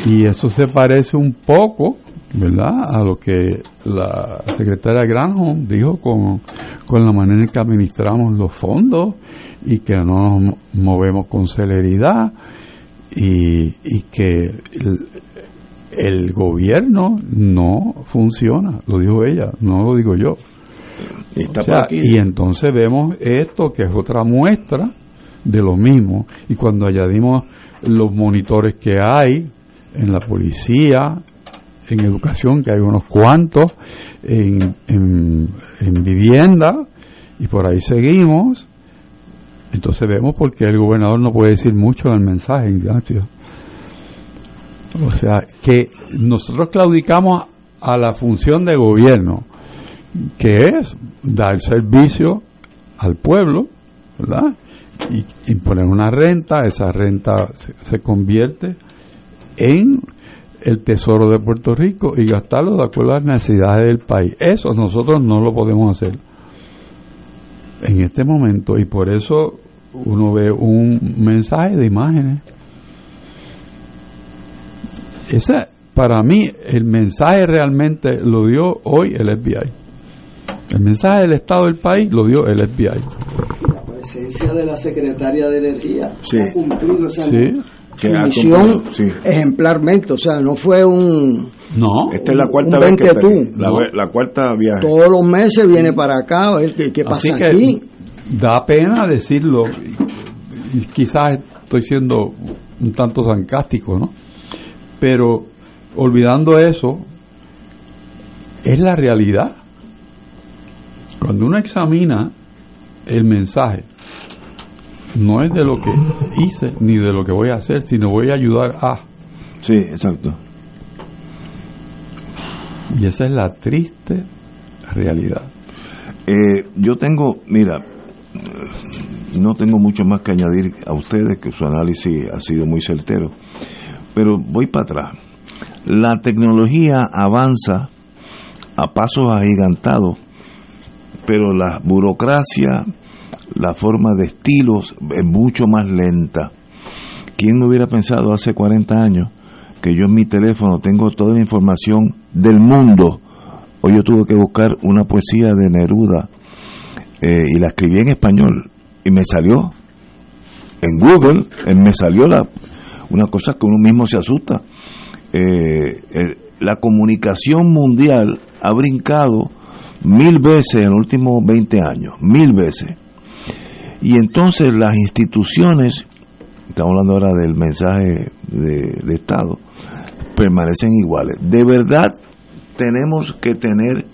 Speaker 2: Y eso se parece un poco, ¿verdad?, a lo que la secretaria Granholm dijo con, con la manera en que administramos los fondos y que no nos movemos con celeridad y, y que el, el gobierno no funciona, lo dijo ella, no lo digo yo.
Speaker 1: Y está
Speaker 2: O sea,
Speaker 1: por aquí.
Speaker 2: y entonces vemos esto que es otra muestra de lo mismo. Y cuando añadimos los monitores que hay en la policía, en educación, que hay unos cuantos, en, en, en vivienda, y por ahí seguimos, entonces vemos por qué el gobernador no puede decir mucho en el mensaje, Ignacio. O sea, que nosotros claudicamos a la función de gobierno, que es dar servicio al pueblo, ¿verdad? Y imponer una renta, esa renta se, se convierte en el tesoro de Puerto Rico y gastarlo de acuerdo a las necesidades del país. Eso nosotros no lo podemos hacer en este momento y por eso uno ve un mensaje de imágenes. Ese, para mí, el mensaje realmente lo dio hoy el FBI. El mensaje del Estado del país lo dio el FBI.
Speaker 3: La presencia de la secretaria de Energía
Speaker 1: Sí.
Speaker 3: ha cumplido esa
Speaker 2: Sí.
Speaker 1: Que
Speaker 3: su
Speaker 1: ha
Speaker 3: misión
Speaker 1: cumplido, sí.
Speaker 3: ejemplarmente, o sea, no fue un...
Speaker 2: No,
Speaker 1: Esta es la cuarta vez que. La,
Speaker 2: No.
Speaker 1: ve- la cuarta viaje.
Speaker 3: Todos los meses viene para acá a ver qué, pasa
Speaker 2: que
Speaker 3: aquí.
Speaker 2: da pena decirlo. quizás estoy siendo un tanto sarcástico, ¿no? Pero olvidando eso, es la realidad. Cuando uno examina el mensaje, no es de lo que hice ni de lo que voy a hacer, sino voy a ayudar a.
Speaker 1: Sí, exacto.
Speaker 2: Y esa es la triste realidad.
Speaker 1: Eh, yo tengo, mira, no tengo mucho más que añadir a ustedes, que su análisis ha sido muy certero, pero voy para atrás. La tecnología avanza a pasos agigantados, pero la burocracia, la forma de estilos es mucho más lenta. ¿Quién hubiera pensado hace 40 años que yo en mi teléfono tengo toda la información del mundo? Hoy yo tuve que buscar una poesía de Neruda eh, y la escribí en español y me salió en Google, eh, me salió la, una cosa que uno mismo se asusta. Eh, la comunicación mundial ha brincado mil veces en los últimos 20 años, mil veces. Y entonces las instituciones, estamos hablando ahora del mensaje de, de Estado, permanecen iguales. De verdad tenemos que tener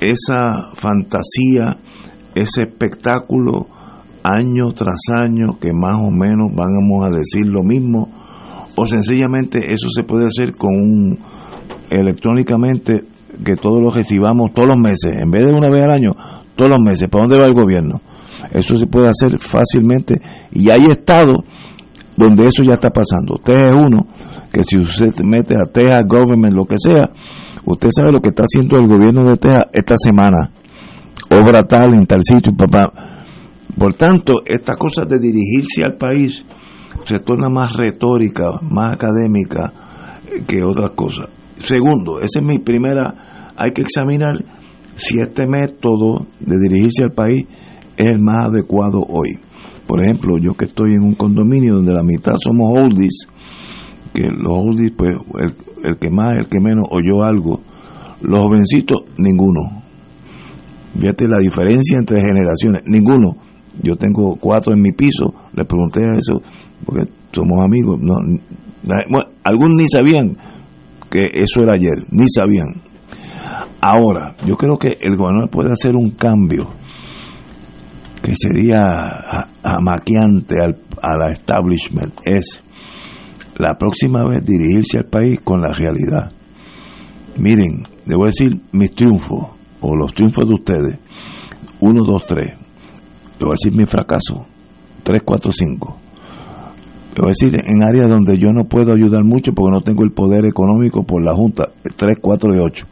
Speaker 1: esa fantasía, ese espectáculo año tras año que más o menos vamos a decir lo mismo o sencillamente eso se puede hacer con un electrónicamente que todos los recibamos todos los meses, en vez de una vez al año, todos los meses. ¿Para dónde va el gobierno? Eso se puede hacer fácilmente y hay estados donde eso ya está pasando. Usted es uno que si usted mete a Texas Government, lo que sea, usted sabe lo que está haciendo el gobierno de Texas esta semana. Obra tal en tal sitio, papá. Por tanto, estas cosas de dirigirse al país se torna más retórica, más académica que otras cosas. Segundo, esa es mi primera, hay que examinar si este método de dirigirse al país es el más adecuado hoy. Por ejemplo, yo que estoy en un condominio donde la mitad somos oldies, que los oldies, pues el, que más, el que menos oyó algo, los jovencitos, ninguno. Fíjate la diferencia entre generaciones, ninguno. Yo tengo cuatro en mi piso, le pregunté a eso, porque somos amigos, no, algunos ni sabían que eso era ayer, ni sabían. Ahora, yo creo que el gobernador puede hacer un cambio que sería amaqueante al, a la establishment, es la próxima vez dirigirse al país con la realidad. Miren, debo decir mis triunfos, o los triunfos de ustedes, 1, 2, 3, debo decir mi fracaso, 3, 4, 5. Es decir, en áreas donde yo no puedo ayudar mucho porque no tengo el poder económico por la Junta, 3, 4 y 8.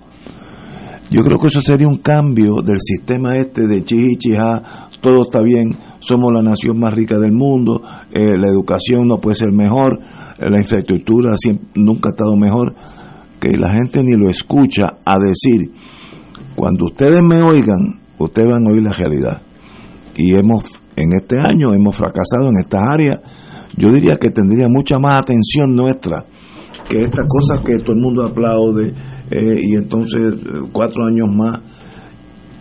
Speaker 1: Yo creo que eso sería un cambio del sistema este de chichichija, todo está bien, somos la nación más rica del mundo, eh, la educación no puede ser mejor, eh, la infraestructura siempre, nunca ha estado mejor, que la gente ni lo escucha a decir, cuando ustedes me oigan, ustedes van a oír la realidad. Y hemos, en este año, hemos fracasado en estas áreas yo diría que tendría mucha más atención nuestra que estas cosas que todo el mundo aplaude eh, y entonces cuatro años más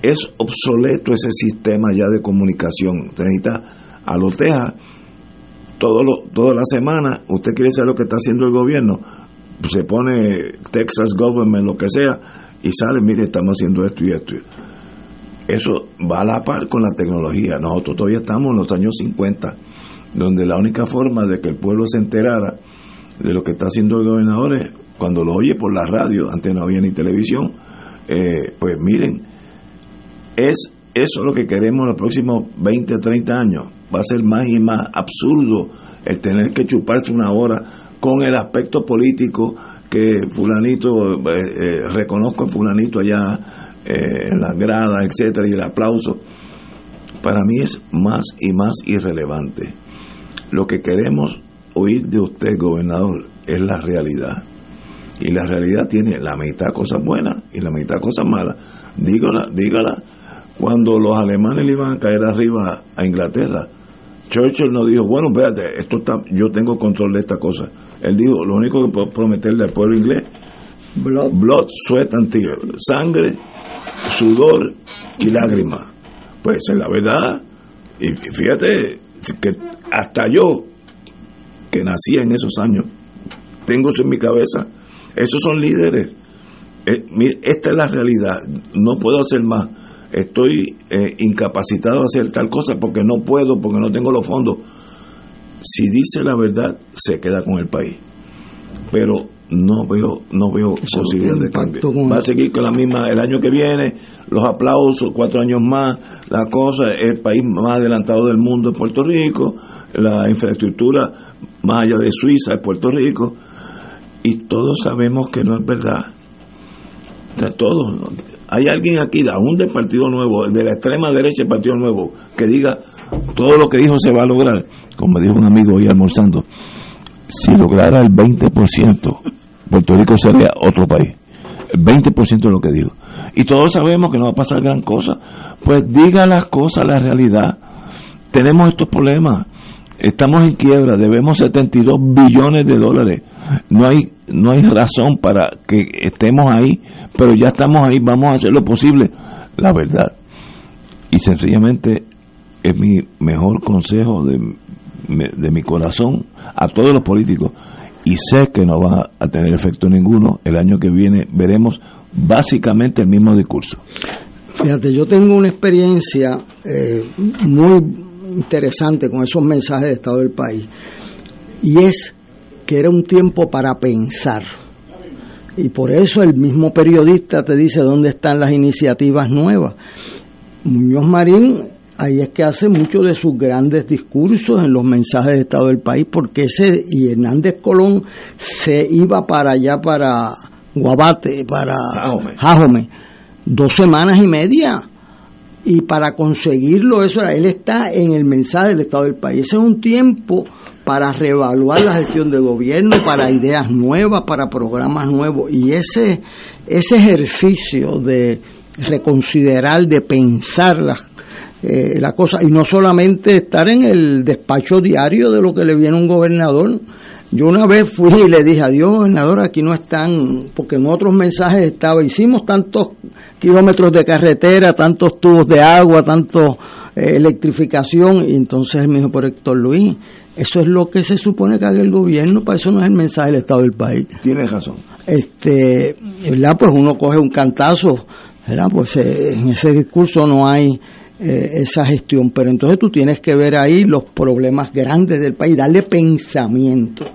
Speaker 1: es obsoleto ese sistema ya de comunicación. Usted necesita alotea todo lo, toda la semana. Usted quiere saber lo que está haciendo el gobierno. Se pone Texas Government, lo que sea, y sale, mire, estamos haciendo esto y esto. Eso va a la par con la tecnología. Nosotros todavía estamos en los años 50, donde la única forma de que el pueblo se enterara de lo que está haciendo el gobernador es cuando lo oye por la radio, antes no había ni televisión. Eh, pues miren, es eso lo que queremos en los próximos 20, 30 año Va a ser más y más absurdo el tener que chuparse una hora con el aspecto político que fulanito, eh, eh, reconozco a fulanito allá en la grada, etcétera, y el aplauso. Para mí es más y más irrelevante. Lo que queremos oír de usted, gobernador, es la realidad. Y la realidad tiene la mitad cosas buenas y la mitad cosas malas. Dígala, dígala cuando los alemanes le iban a caer arriba a Inglaterra, Churchill no dijo, bueno, espérate, esto está, yo tengo control de esta cosa. Él dijo, lo único que puedo prometerle al pueblo inglés, blood, blood sweat and tears, sangre, sudor y lágrimas. Pues es la verdad. Y fíjate que hasta yo, que nací en esos años, tengo eso en mi cabeza. Esos son líderes. Eh, esta es la realidad. No puedo hacer más estoy eh, incapacitado de hacer tal cosa porque no puedo, porque no tengo los fondos. Si dice la verdad, se queda con el país. Pero no veo no veo posibilidad de cambio. Va a seguir con la misma el año que viene, los aplausos, cuatro años más, la cosa, el país más adelantado del mundo es Puerto Rico, la infraestructura más allá de Suiza es Puerto Rico, y todos sabemos que no es verdad. todos, hay alguien aquí, aún del Partido Nuevo, de la extrema derecha del Partido Nuevo, que diga todo lo que dijo se va a lograr, como dijo un amigo hoy almorzando, si lograra el 20%, Puerto Rico sería otro país. El 20% de lo que dijo. Y todos sabemos que no va a pasar gran cosa. Pues diga las cosas, la realidad. Tenemos estos problemas. Estamos en quiebra, debemos 72 billones de dólares. No hay no hay razón para que estemos ahí, pero ya estamos ahí, vamos a hacer lo posible, la verdad. Y sencillamente es mi mejor consejo de, de mi corazón a todos los políticos y sé que no va a tener efecto ninguno. El año que viene veremos básicamente el mismo discurso.
Speaker 4: Fíjate, yo tengo una experiencia eh, muy interesante con esos mensajes de Estado del país y es que era un tiempo para pensar. Y por eso el mismo periodista te dice dónde están las iniciativas nuevas. Muñoz Marín, ahí es que hace muchos de sus grandes discursos en los mensajes de Estado del país, porque ese, y Hernández Colón se iba para allá, para Guabate, para Jajome, dos semanas y media. Y para conseguirlo, eso él está en el mensaje del Estado del país. Ese es un tiempo para reevaluar la gestión del gobierno, para ideas nuevas, para programas nuevos. Y ese, ese ejercicio de reconsiderar, de pensar las eh, la cosa, y no solamente estar en el despacho diario de lo que le viene un gobernador. Yo una vez fui y le dije, adiós, gobernador, aquí no están, porque en otros mensajes estaba, hicimos tantos kilómetros de carretera, tantos tubos de agua, tanto eh, electrificación, y entonces él me dijo, por Héctor Luis, eso es lo que se supone que haga el gobierno, para eso no es el mensaje del Estado del país.
Speaker 1: Tiene razón.
Speaker 4: Este, ¿verdad? Pues uno coge un cantazo, ¿verdad? Pues eh, en ese discurso no hay eh, esa gestión, pero entonces tú tienes que ver ahí los problemas grandes del país, darle pensamiento,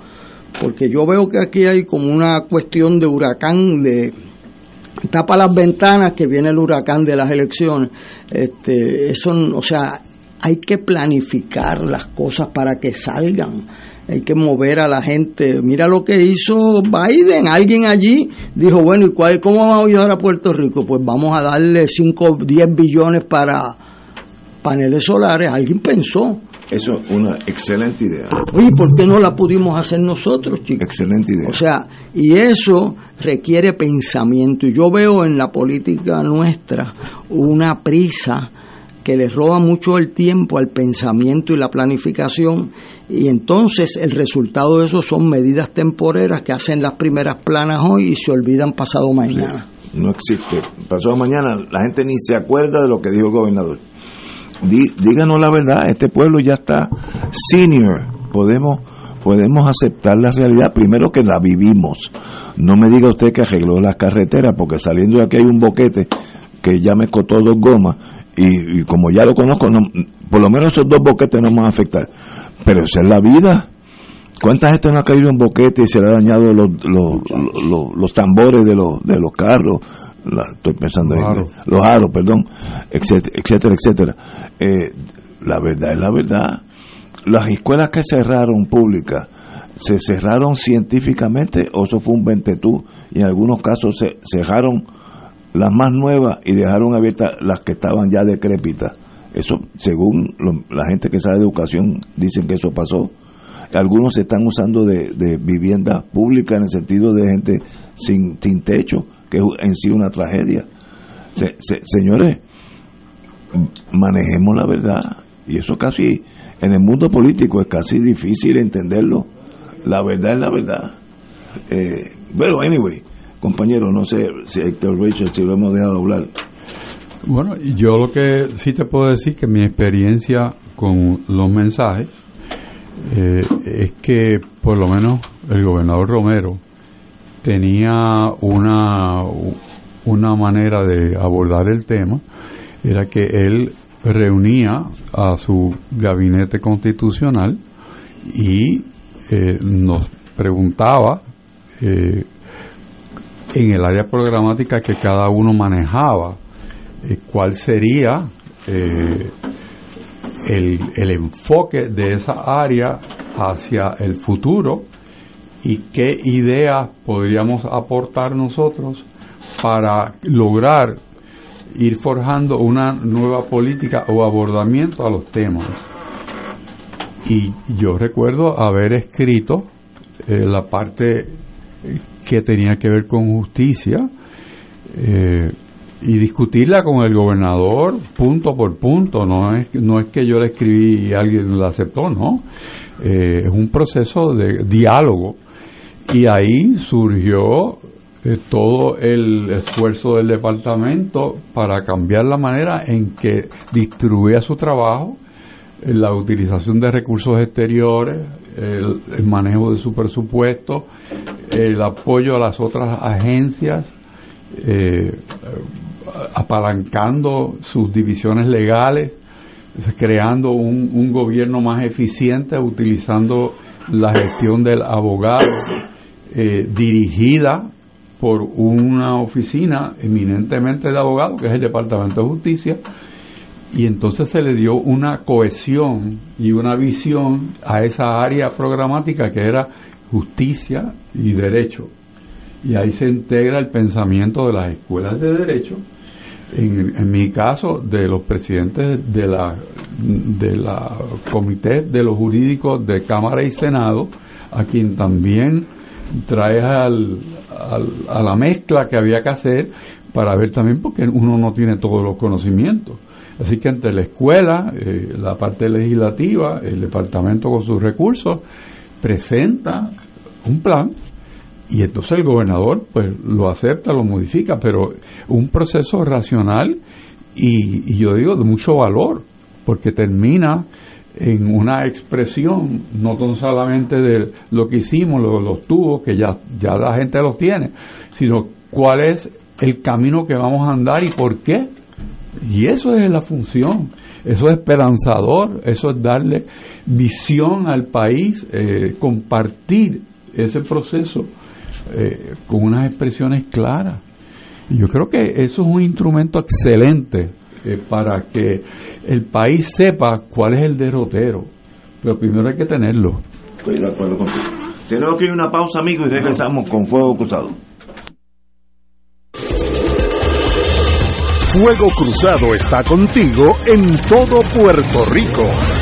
Speaker 4: porque yo veo que aquí hay como una cuestión de huracán, de tapa las ventanas que viene el huracán de las elecciones, este, eso, o sea, hay que planificar las cosas para que salgan. Hay que mover a la gente. Mira lo que hizo Biden. Alguien allí dijo, bueno, ¿y cuál, cómo vamos a ayudar a Puerto Rico? Pues vamos a darle 5, 10 billones para paneles solares. Alguien pensó.
Speaker 1: Eso es una excelente idea.
Speaker 4: Oye, ¿por qué no la pudimos hacer nosotros, chicos?
Speaker 1: Excelente idea.
Speaker 4: O sea, y eso requiere pensamiento. Y yo veo en la política nuestra una prisa que le roba mucho el tiempo al pensamiento y la planificación y entonces el resultado de eso son medidas temporeras que hacen las primeras planas hoy y se olvidan pasado mañana.
Speaker 1: no existe. Pasado mañana la gente ni se acuerda de lo que dijo el gobernador. Díganos la verdad, este pueblo ya está senior. Podemos podemos aceptar la realidad primero que la vivimos. No me diga usted que arregló las carreteras porque saliendo de aquí hay un boquete que ya me cotó dos gomas y, como ya lo conozco, por lo menos esos dos boquetes no me van a afectar. Pero esa es la vida. ¿Cuánta gente no ha caído en boquete y se le ha dañado los, los, los, tambores de los, de los carros? Estoy pensando en los aros, perdón, etcétera, etcétera. etcétera. Eh, la verdad es la verdad. Las escuelas que cerraron públicas, ¿se cerraron científicamente o eso fue un ventetú? Y en algunos casos se cerraron las más nuevas y dejaron abiertas las que estaban ya decrépitas. Eso, según la gente que sabe de educación, dicen que eso pasó. Algunos se están usando de, de viviendas públicas en el sentido de gente sin, sin techo, que es en sí una tragedia. señores, manejemos la verdad. Y eso casi, en el mundo político es casi difícil entenderlo. La verdad es la verdad. Eh, bueno, anyway, compañero, no sé si Héctor Richard, si lo hemos dejado hablar.
Speaker 2: Bueno, yo lo que sí te puedo decir que mi experiencia con los mensajes eh, es que por lo menos el gobernador Romero tenía una, una manera de abordar el tema, era que él reunía a su gabinete constitucional y eh, nos preguntaba eh, en el área programática que cada uno manejaba, eh, cuál sería el, el enfoque de esa área hacia el futuro y qué ideas podríamos aportar nosotros para lograr ir forjando una nueva política o abordamiento a los temas. Y yo recuerdo haber escrito eh, la parte que tenía que ver con justicia eh, y discutirla con el gobernador punto por punto. No es, no es que yo le escribí y alguien la aceptó, no. Eh, es un proceso de diálogo. Y ahí surgió eh, todo el esfuerzo del departamento para cambiar la manera en que distribuía su trabajo la utilización de recursos exteriores, el, manejo de su presupuesto, el apoyo a las otras agencias, eh, apalancando sus divisiones legales, creando un, gobierno más eficiente, utilizando la gestión del abogado eh, dirigida por una oficina eminentemente de abogados, que es el Departamento de Justicia, y entonces se le dio una cohesión y una visión a esa área programática que era justicia y derecho. Y ahí se integra el pensamiento de las escuelas de derecho, en, en mi caso, de los presidentes de la, de la comité de los jurídicos de Cámara y Senado, a quien también trae al, a la mezcla que había que hacer para ver también porque uno no tiene todos los conocimientos. Así que entre la escuela, eh, la parte legislativa, el departamento con sus recursos, presenta un plan y entonces el gobernador pues lo acepta, lo modifica, pero un proceso racional y, yo digo de mucho valor, porque termina en una expresión no solamente de lo que hicimos, los, los tubos, que ya, ya la gente los tiene, sino cuál es el camino que vamos a andar y por qué. Y eso es la función, eso es esperanzador, eso es darle visión al país, eh, compartir ese proceso eh, con unas expresiones claras. Y yo creo que eso es un instrumento excelente eh, para que el país sepa cuál es el derrotero. Pero primero hay que tenerlo.
Speaker 1: Estoy de acuerdo contigo. Tenemos que ir a una pausa, amigos, y regresamos con Fuego Cruzado.
Speaker 5: Fuego Cruzado está contigo en todo Puerto Rico.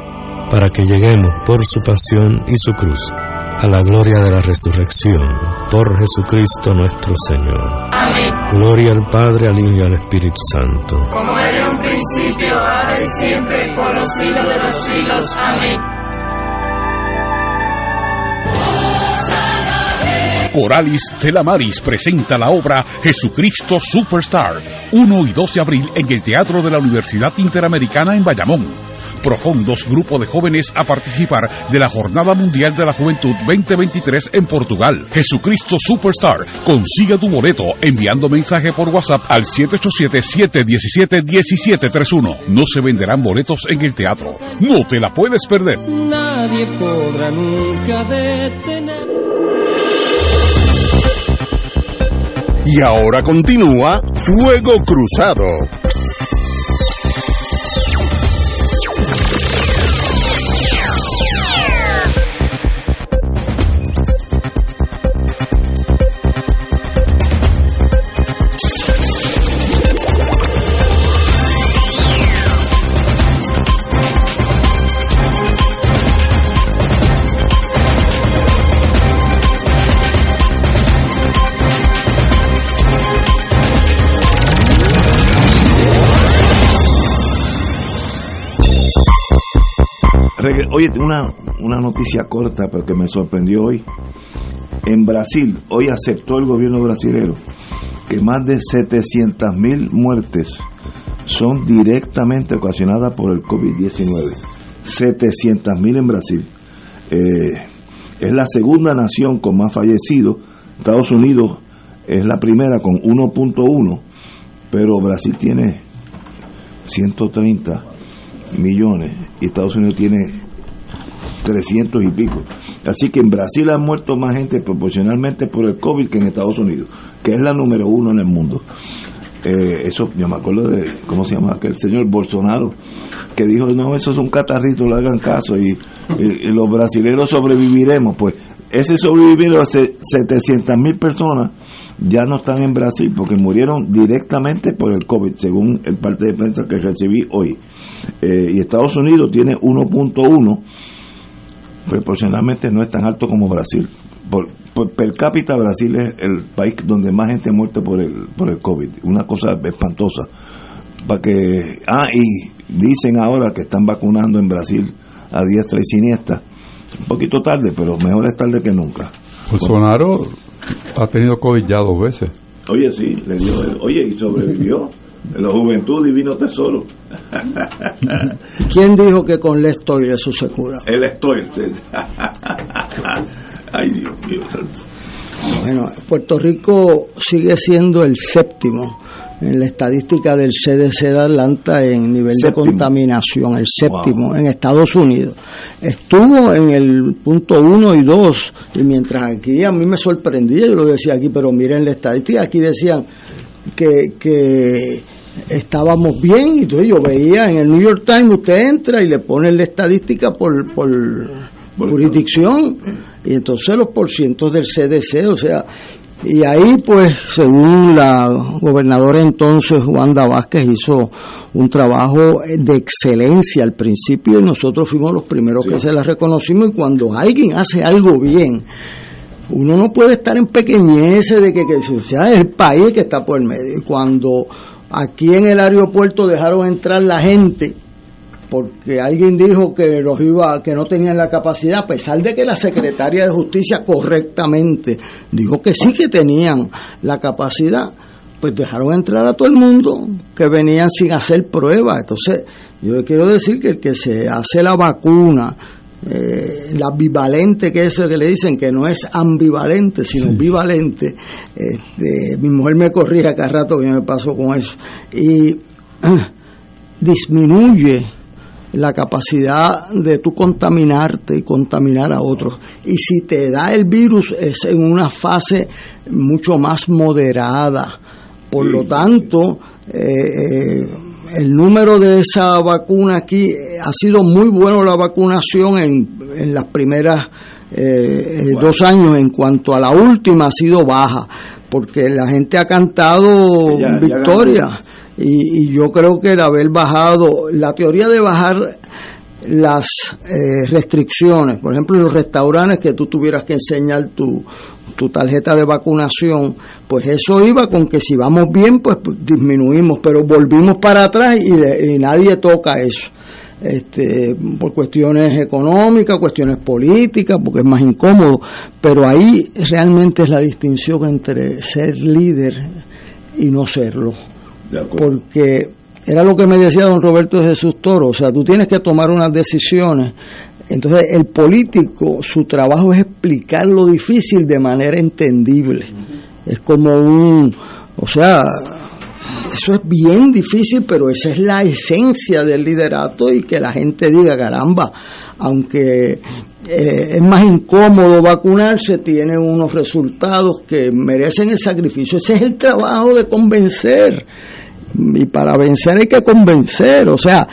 Speaker 12: para que lleguemos por su pasión y su cruz a la gloria de la resurrección, por Jesucristo nuestro Señor.
Speaker 13: Amén.
Speaker 12: Gloria al Padre, al Hijo y al Espíritu Santo.
Speaker 13: Como era en un principio, ahora y siempre, por los siglos de los siglos. Amén.
Speaker 14: Coralis de la Maris presenta la obra Jesucristo Superstar, 1 y 2 de abril en el Teatro de la Universidad Interamericana en Bayamón. Profundos grupo de jóvenes a participar de la Jornada Mundial de la Juventud 2023 en Portugal. Jesucristo Superstar. Consiga tu boleto enviando mensaje por WhatsApp al 787-717-1731. No se venderán boletos en el teatro. No te la puedes perder.
Speaker 15: Nadie podrá nunca detener.
Speaker 5: Y ahora continúa Fuego Cruzado.
Speaker 1: Oye, una, una noticia corta, pero que me sorprendió hoy. En Brasil, hoy aceptó el gobierno brasileño que más de 700 mil muertes son directamente ocasionadas por el COVID-19. 700 mil en Brasil. Eh, es la segunda nación con más fallecidos. Estados Unidos es la primera con 1.1, pero Brasil tiene 130 millones y Estados Unidos tiene 300 y pico. Así que en Brasil han muerto más gente proporcionalmente por el COVID que en Estados Unidos, que es la número uno en el mundo. Eh, eso, yo me acuerdo de, ¿cómo se llama? Aquel señor Bolsonaro, que dijo, no, eso es un catarrito, le hagan caso, y, los brasileños sobreviviremos. Pues ese sobrevivir, 700 mil personas ya no están en Brasil porque murieron directamente por el COVID, según el parte de prensa que recibí hoy. Eh, y Estados Unidos tiene 1.1 proporcionalmente no es tan alto como Brasil. Por, por per cápita Brasil es el país donde más gente ha muerto por el por el COVID, una cosa espantosa. Para que ah y dicen ahora que están vacunando en Brasil a diestra y siniestra. Un poquito tarde, pero mejor es tarde que nunca.
Speaker 2: Bolsonaro ha tenido COVID ya dos veces.
Speaker 1: Oye, sí, le dio, oye, y sobrevivió. La juventud divino tesoro.
Speaker 4: ¿Quién dijo que con Lestoy eso se cura?
Speaker 1: El estoy. Ay, Dios mío, santo.
Speaker 4: Bueno, Puerto Rico sigue siendo el séptimo en la estadística del CDC de Atlanta en nivel
Speaker 1: Séptimo.
Speaker 4: de contaminación, el séptimo en Estados Unidos. Estuvo en el punto uno y dos, y mientras aquí a mí me sorprendía, yo lo decía aquí, pero miren la estadística, aquí decían que, que estábamos bien, y entonces yo veía en el New York Times, usted entra y le pone la estadística por, por jurisdicción, y entonces los porcientos del CDC, o sea, y ahí pues según la gobernadora entonces Wanda Vázquez hizo un trabajo de excelencia al principio y nosotros fuimos los primeros que se la reconocimos y cuando alguien hace algo bien, uno no puede estar en pequeñeces de que, que o sea, el país que está por el medio. Y cuando aquí en el aeropuerto dejaron entrar la gente porque alguien dijo que los iba que no tenían la capacidad a pesar de que la secretaria de justicia correctamente dijo que sí que tenían la capacidad pues dejaron entrar a todo el mundo que venían sin hacer pruebas. Entonces yo le quiero decir que el que se hace la vacuna eh, la bivalente que es eso que le dicen que no es ambivalente sino bivalente este, mi mujer me corrige cada rato que me paso con eso y disminuye la capacidad de tú contaminarte y contaminar a otros. Y si te da el virus es en una fase mucho más moderada. Por lo tanto, eh, el número de esa vacuna aquí eh, ha sido muy bueno la vacunación en, en las primeras eh, eh, dos años. En cuanto a la última ha sido baja, porque la gente ha cantado
Speaker 1: Ya-
Speaker 4: victoria. Y, y yo creo que el haber bajado, la teoría de bajar las eh, restricciones, por ejemplo, en los restaurantes que tú tuvieras que enseñar tu, tu tarjeta de vacunación, pues eso iba con que si vamos bien, pues, disminuimos, pero volvimos para atrás y, de- y nadie toca eso. Este, por cuestiones económicas, cuestiones políticas, porque es más incómodo, pero ahí realmente es la distinción entre ser líder y no serlo. Porque era lo que me decía don Roberto de Jesús Toro, o sea, tú tienes que tomar unas decisiones. Entonces, el político, su trabajo es explicar lo difícil de manera entendible. Es como un, o sea, eso es bien difícil, pero esa es la esencia del liderato y que la gente diga, caramba, aunque eh, es más incómodo vacunarse, tiene unos resultados que merecen el sacrificio. Ese es el trabajo de convencer. Y para vencer hay que convencer, o sea,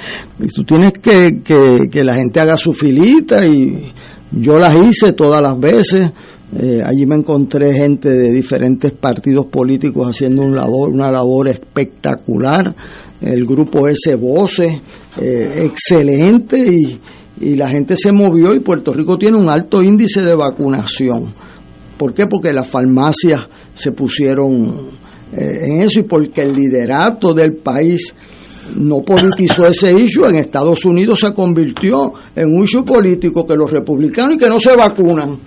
Speaker 4: tú tienes que, que, la gente haga su filita y yo las hice todas las veces. Eh, allí me encontré gente de diferentes partidos políticos haciendo un labor, una labor espectacular. El grupo ese Voces, eh, excelente y, y la gente se movió y Puerto Rico tiene un alto índice de vacunación. ¿Por qué? Porque las farmacias se pusieron eh, en eso y porque el liderato del país no politizó ese issue, en Estados Unidos se convirtió en un issue político que los republicanos y que no se vacunan,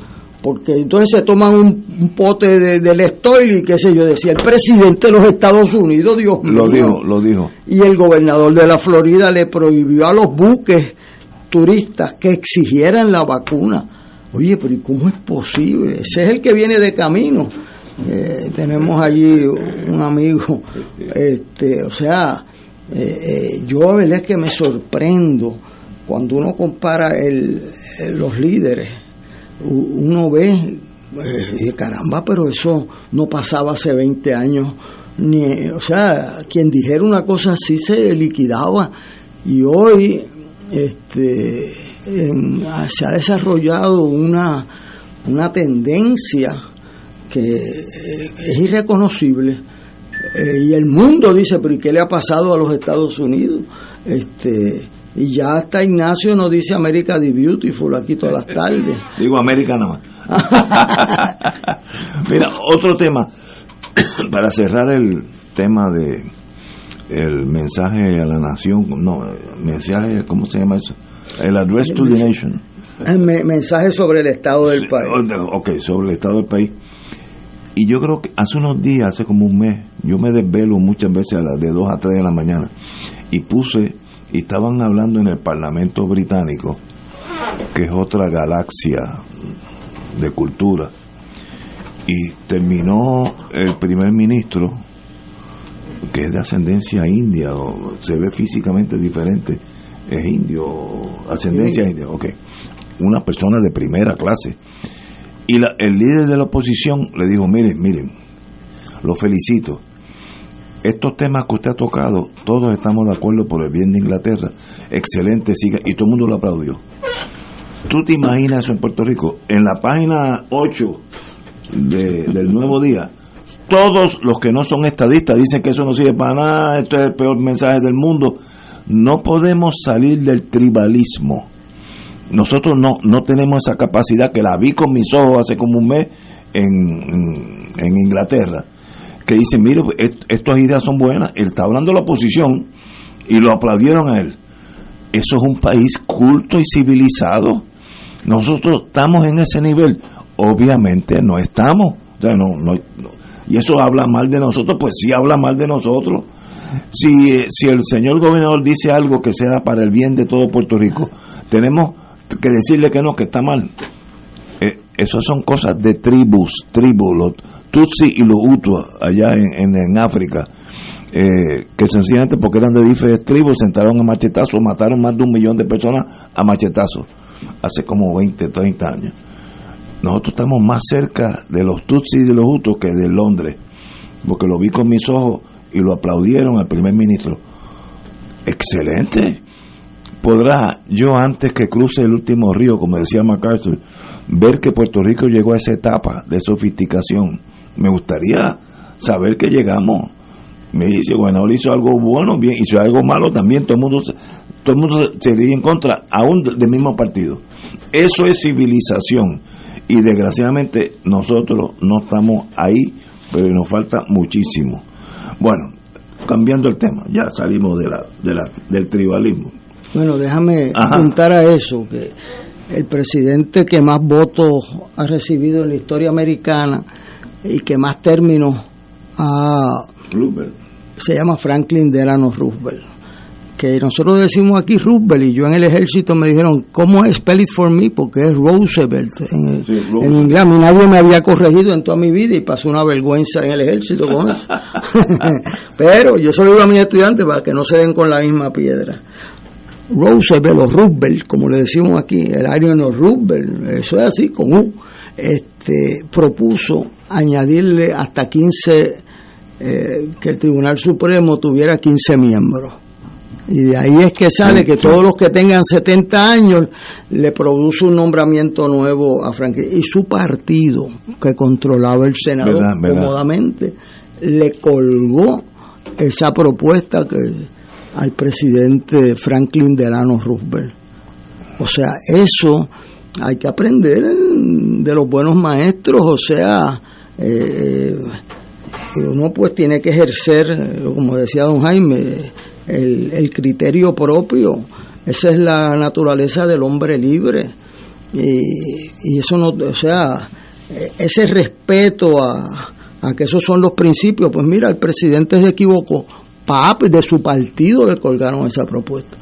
Speaker 4: porque entonces se toman un, un pote de, del estoil y qué sé yo, decía el presidente de los Estados Unidos, Dios
Speaker 1: Lo
Speaker 4: mío.
Speaker 1: dijo, lo dijo.
Speaker 4: Y el gobernador de la Florida le prohibió a los buques turistas que exigieran la vacuna. Oye, pero ¿y cómo es posible? Ese es el que viene de camino. Eh, tenemos allí un amigo, este, o sea, eh, eh, yo la verdad es que me sorprendo cuando uno compara el, los líderes, uno ve, eh, caramba, pero eso no pasaba hace 20 años, ni, o sea, quien dijera una cosa así se liquidaba, y hoy este, se ha desarrollado una, una tendencia que eh, es irreconocible. Eh, y el mundo dice, pero ¿y qué le ha pasado a los Estados Unidos? Este, y ya hasta Ignacio nos dice América the Beautiful aquí todas las tardes.
Speaker 1: Digo América nada más. Mira, otro tema, para cerrar el tema de el mensaje a la nación, no, mensaje, ¿cómo se llama eso? El address to the nation.
Speaker 4: El me- mensaje sobre el estado del país.
Speaker 1: Ok, sobre el estado del país. Y yo creo que hace unos días, hace como un mes, yo me desvelo muchas veces a las de 2 a 3 de la mañana. Y puse, y estaban hablando en el Parlamento británico, que es otra galaxia de cultura, y terminó el primer ministro, que es de ascendencia india, o se ve físicamente diferente, es indio, ascendencia
Speaker 16: Sí.
Speaker 1: india, ok, una persona de primera clase. Y la- el líder de la oposición le dijo, miren, miren, lo felicito. Estos temas que usted ha tocado, todos estamos de acuerdo por el bien de Inglaterra. Excelente, siga. Y todo el mundo lo aplaudió. ¿Tú te imaginas eso en Puerto Rico? En la página 8 de- del Nuevo Día, todos los que no son estadistas dicen que eso no sirve para nada, esto es el peor mensaje del mundo. No podemos salir del tribalismo. Nosotros no, no tenemos esa capacidad que la vi con mis ojos hace como un mes en, en- Inglaterra, que dicen, mire, est- estas ideas son buenas. Él está hablando la oposición y lo aplaudieron a él. Eso es un país culto y civilizado. Nosotros estamos en ese nivel. Obviamente no estamos. O sea, no, no. Y eso habla mal de nosotros, pues sí habla mal de nosotros. Si, eh, si el señor gobernador dice algo que sea para el bien de todo Puerto Rico, tenemos que decirle que no, que está mal. Eh, esas son cosas de tribus, tribus, los Tutsi y los Hutu allá en, en, en África, eh, que sencillamente porque eran de diferentes tribus sentaron a machetazos, mataron más de un millón de personas a machetazos hace como 20, 30 años. Nosotros estamos más cerca de los Tutsi y de los Hutus que de Londres, porque lo vi con mis ojos y lo aplaudieron al primer ministro. Excelente. Podrá yo antes que cruce el último río, como decía MacArthur, ver que Puerto Rico llegó a esa etapa de sofisticación. Me gustaría saber que llegamos. Me dice, gobernador hizo algo bueno, bien, hizo algo malo también, todo el mundo, todo el mundo se, en contra, aún del mismo partido. Eso es civilización. Y desgraciadamente nosotros no estamos ahí, pero nos falta muchísimo. Bueno, cambiando el tema, ya salimos de la, del tribalismo.
Speaker 4: Bueno, déjame
Speaker 1: Ajá.
Speaker 4: apuntar a eso, que el presidente que más votos ha recibido en la historia americana y que más términos ha,
Speaker 1: Roosevelt.
Speaker 4: se llama Franklin Delano Roosevelt. Que nosotros decimos aquí Roosevelt y yo en el ejército me dijeron, ¿cómo es spell it for me? Porque es Roosevelt. En,
Speaker 1: Sí,
Speaker 4: en
Speaker 1: Roosevelt.
Speaker 4: inglés nadie me había corregido en toda mi vida y pasó una vergüenza en el ejército con eso. Pero yo solo digo a mis estudiantes para que no se den con la misma piedra. Roosevelt o Roosevelt, como le decimos aquí, el área no Roosevelt, eso es así, con U, este, propuso añadirle hasta 15, eh, que el Tribunal Supremo tuviera 15 miembros. Y de ahí es que sale que todos los que tengan 70 años le produce un nombramiento nuevo a Franklin. Y su partido, que controlaba el Senado
Speaker 1: Verdad, verdad.
Speaker 4: cómodamente, le colgó esa propuesta que al presidente Franklin Delano Roosevelt. O sea, eso hay que aprender de los buenos maestros, o sea, eh, uno pues tiene que ejercer, como decía don Jaime, el, criterio propio. Esa es la naturaleza del hombre libre. Y, eso no, o sea, ese respeto a, a que esos son los principios, pues mira, el presidente se equivocó, pap, de su partido le colgaron esa propuesta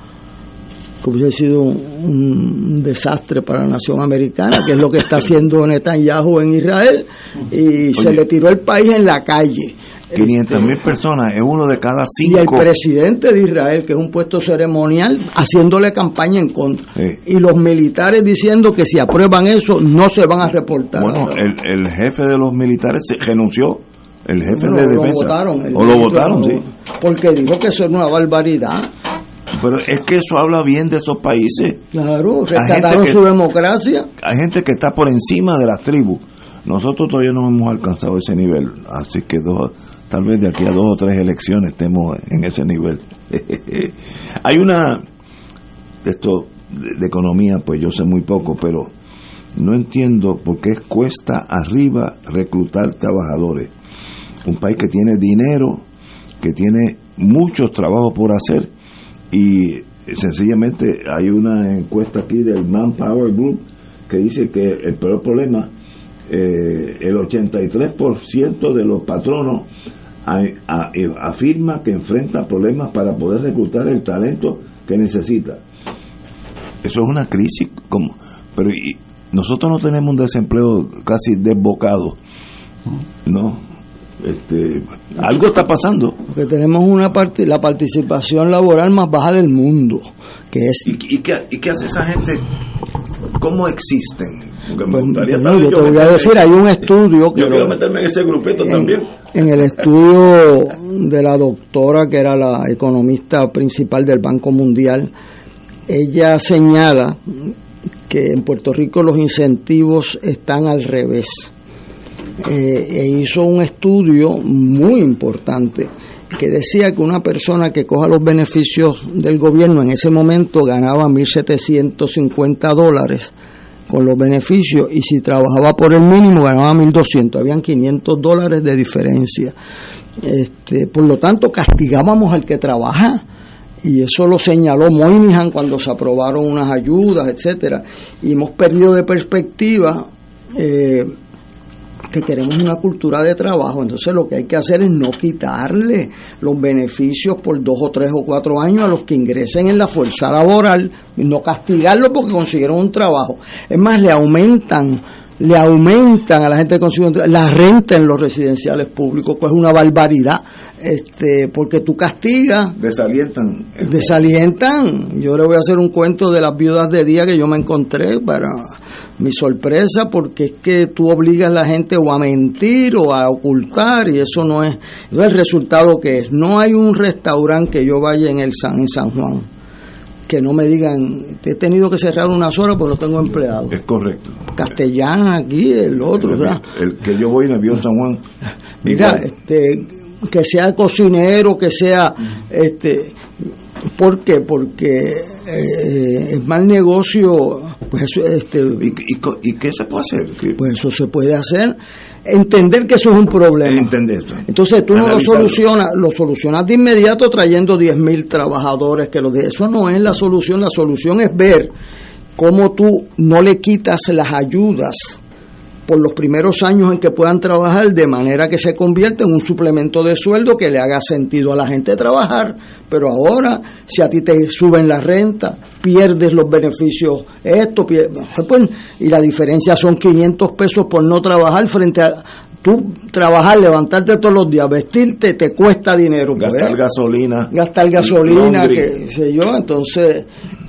Speaker 4: que hubiese sido un, un desastre para la nación americana, que es lo que está haciendo Netanyahu en Israel, y se le tiró el país en la calle.
Speaker 1: 500 mil personas, es uno de cada
Speaker 4: Y el
Speaker 1: cinco.
Speaker 4: presidente de Israel, que es un puesto ceremonial, haciéndole campaña en contra.
Speaker 1: Sí.
Speaker 4: Y los militares diciendo que si aprueban eso, no se van a reportar.
Speaker 1: Bueno, el, el jefe de los militares se renunció, el jefe de
Speaker 4: lo
Speaker 1: defensa.
Speaker 4: votaron,
Speaker 1: o lo votaron, sí.
Speaker 4: Porque dijo que eso es una barbaridad.
Speaker 1: Pero es que eso habla bien de esos países.
Speaker 4: Claro, rescataron
Speaker 1: que-
Speaker 4: su democracia.
Speaker 1: Hay gente que está por encima de las tribus. Nosotros todavía no hemos alcanzado ese nivel, así que dos, tal vez de aquí a dos o tres elecciones estemos en ese nivel. Hay una, esto de, de economía, pues yo sé muy poco, pero no entiendo por qué cuesta arriba reclutar trabajadores. Un país que tiene dinero, que tiene muchos trabajos por hacer y sencillamente hay una encuesta aquí del Manpower Group que dice que el peor problema, eh, el 83% de los patronos eh, afirma que enfrenta problemas para poder reclutar el talento que necesita. Eso es una crisis, como, pero y- nosotros no tenemos un desempleo casi desbocado, ¿no? Este, algo está pasando.
Speaker 4: Porque tenemos una parte, la participación laboral más baja del mundo, que es
Speaker 1: ¿Y, y qué, y qué hace esa gente? ¿Cómo existen?
Speaker 4: Pues, yo
Speaker 1: yo
Speaker 4: te voy a decir, hay un estudio que
Speaker 1: Yo quiero meterme en ese grupito
Speaker 4: en,
Speaker 1: también.
Speaker 4: en el estudio de la doctora que era la economista principal del Banco Mundial, ella señala que en Puerto Rico los incentivos están al revés. Eh, e hizo un estudio muy importante que decía que una persona que coja los beneficios del gobierno en ese momento ganaba 1.750 dólares con los beneficios y si trabajaba por el mínimo ganaba 1.200, habían 500 dólares de diferencia. Este, por lo tanto, castigábamos al que trabaja y eso lo señaló Moynihan cuando se aprobaron unas ayudas, etcétera, y hemos perdido de perspectiva eh, que queremos una cultura de trabajo, entonces lo que hay que hacer es no quitarle los beneficios por dos o tres o cuatro años a los que ingresen en la fuerza laboral, y no castigarlos porque consiguieron un trabajo. Es más, le aumentan, le aumentan a la gente que consigue la renta en los residenciales públicos, que es una barbaridad, este, porque tú castigas
Speaker 1: Desalientan.
Speaker 4: desalientan. Yo le voy a hacer un cuento de las viudas de día que yo me encontré para mi sorpresa, porque es que tú obligas a la gente o a mentir o a ocultar y eso no es, eso es el resultado que es. No hay un restaurante que yo vaya en el San, en San Juan que no me digan, te he tenido que cerrar unas horas porque no tengo empleado.
Speaker 1: Es correcto.
Speaker 4: Castellán aquí, el otro, o sea,
Speaker 1: El que yo voy en avión San Juan.
Speaker 4: Mira,
Speaker 1: igual.
Speaker 4: este, que sea cocinero, que sea este ¿Por qué? Porque eh, el mal negocio, pues este,
Speaker 1: ¿Y, qué se puede hacer?
Speaker 4: Pues eso se puede hacer. Entender que eso es un problema.
Speaker 1: Entender
Speaker 4: Entonces tú no lo solucionas, lo solucionas de inmediato trayendo 10.000 trabajadores que lo de eso no es la solución. La solución es ver cómo tú no le quitas las ayudas por los primeros años en que puedan trabajar de manera que se convierta en un suplemento de sueldo que le haga sentido a la gente trabajar. Pero ahora, si a ti te suben la renta, pierdes los beneficios, esto, pues, y la diferencia son 500 pesos por no trabajar frente a tú trabajar, levantarte todos los días, vestirte, te cuesta dinero.
Speaker 1: Pues, gastar gasolina.
Speaker 4: Gastar gasolina, que sé yo. Entonces,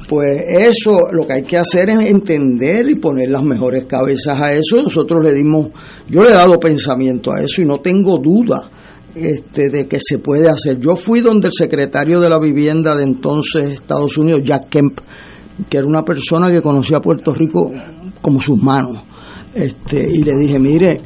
Speaker 4: pues eso lo que hay que hacer es entender y poner las mejores cabezas a eso. Nosotros le dimos, yo le he dado pensamiento a eso y no tengo duda este, de que se puede hacer. Yo fui donde el secretario de la vivienda de entonces Estados Unidos, Jack Kemp, que era una persona que conocía a Puerto Rico como sus manos, este, y le dije, mire,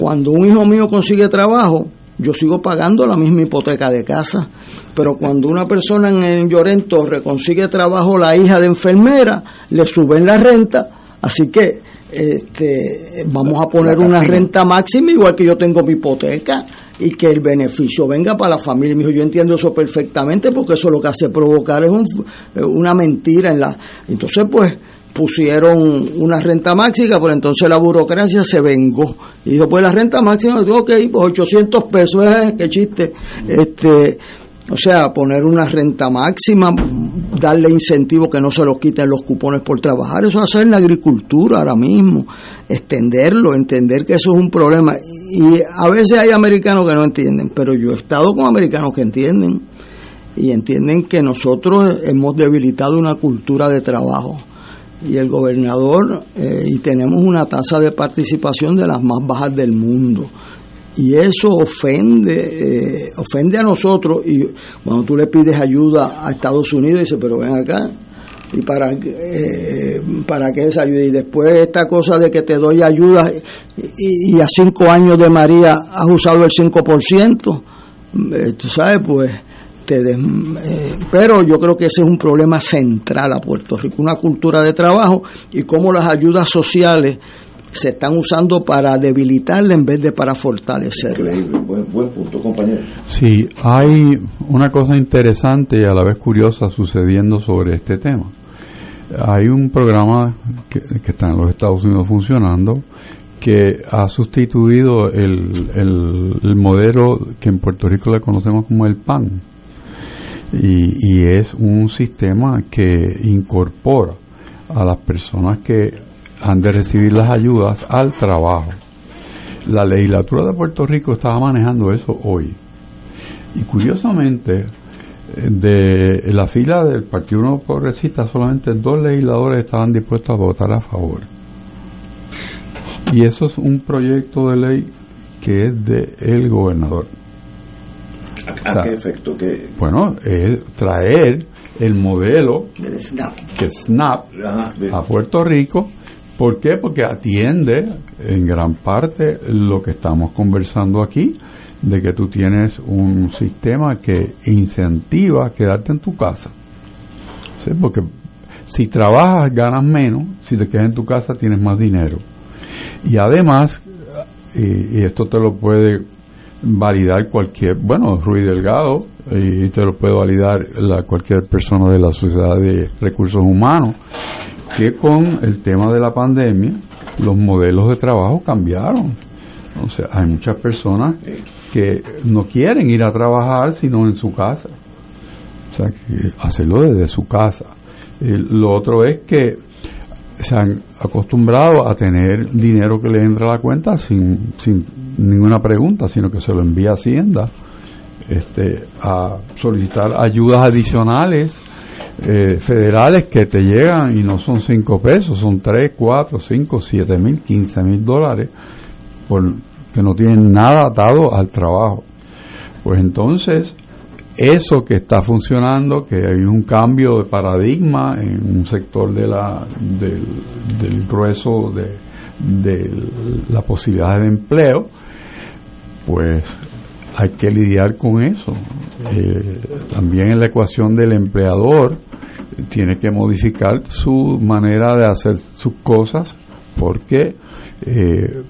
Speaker 4: cuando un hijo mío consigue trabajo, yo sigo pagando la misma hipoteca de casa, pero cuando una persona en Llorento reconsigue trabajo, la hija de enfermera, le suben la renta, así que este, vamos a poner una renta máxima igual que yo tengo mi hipoteca y que el beneficio venga para la familia. Me yo entiendo eso perfectamente porque eso lo que hace provocar es una mentira en la... Entonces, pues, pusieron una renta máxima, pero entonces la burocracia se vengó. Y dijo, pues la renta máxima, digo, ok, pues 800 pesos, eh, qué chiste. Este, o sea, poner una renta máxima, darle incentivo que no se los quiten los cupones por trabajar, eso hacer en la agricultura ahora mismo, extenderlo, entender que eso es un problema. Y a veces hay americanos que no entienden, pero yo he estado con americanos que entienden y entienden que nosotros hemos debilitado una cultura de trabajo y el gobernador eh, y tenemos una tasa de participación de las más bajas del mundo. Y eso ofende eh, ofende a nosotros y cuando tú le pides ayuda a Estados Unidos dice pero ven acá y para eh, para qué esa ayuda y después esta cosa de que te doy ayuda y, y a cinco años de María has usado el 5% eh, tú sabes pues eh, pero yo creo que ese es un problema central a Puerto Rico, una cultura de trabajo y cómo las ayudas sociales se están usando para debilitarla en vez de para fortalecerla.
Speaker 1: Buen, buen punto, compañero.
Speaker 2: Sí, hay una cosa interesante y a la vez curiosa sucediendo sobre este tema. Hay un programa que, está en los Estados Unidos funcionando que ha sustituido el, el modelo que en Puerto Rico le conocemos como el PAN y, es un sistema que incorpora a las personas que han de recibir las ayudas al trabajo. La legislatura de Puerto Rico estaba manejando eso hoy. Y curiosamente, de la fila del Partido Nuevo Progresista, solamente dos legisladores estaban dispuestos a votar a favor. Y eso es un proyecto de ley que es de el gobernador.
Speaker 1: ¿A, qué efecto? que
Speaker 2: Bueno, es traer el modelo que SNAP a Puerto Rico. ¿Por qué? Porque atiende en gran parte lo que estamos conversando aquí, de que tú tienes un sistema que incentiva quedarte en tu casa. ¿Sí? Porque si trabajas ganas menos, si te quedas en tu casa tienes más dinero. Y además, y esto te lo puede validar cualquier, bueno, Ruiz Delgado, y te lo puede validar la, cualquier persona de la Sociedad de Recursos Humanos, que con el tema de la pandemia los modelos de trabajo cambiaron. O sea, hay muchas personas que no quieren ir a trabajar sino en su casa. O sea, que hacerlo desde su casa. lo otro es que se han acostumbrado a tener dinero que le entra a la cuenta sin, sin ninguna pregunta, sino que se lo envía a Hacienda este, a solicitar ayudas adicionales eh, federales que te llegan y no son 5 pesos, son 3, 4, 5, 7 mil, 15 mil dólares, por, que no tienen nada atado al trabajo. Pues entonces, eso que está funcionando, que hay un cambio de paradigma en un sector de la, del, grueso de, de la posibilidad de empleo, pues hay que lidiar con eso. Eh, también en la ecuación del empleador tiene que modificar su manera de hacer sus cosas porque eh,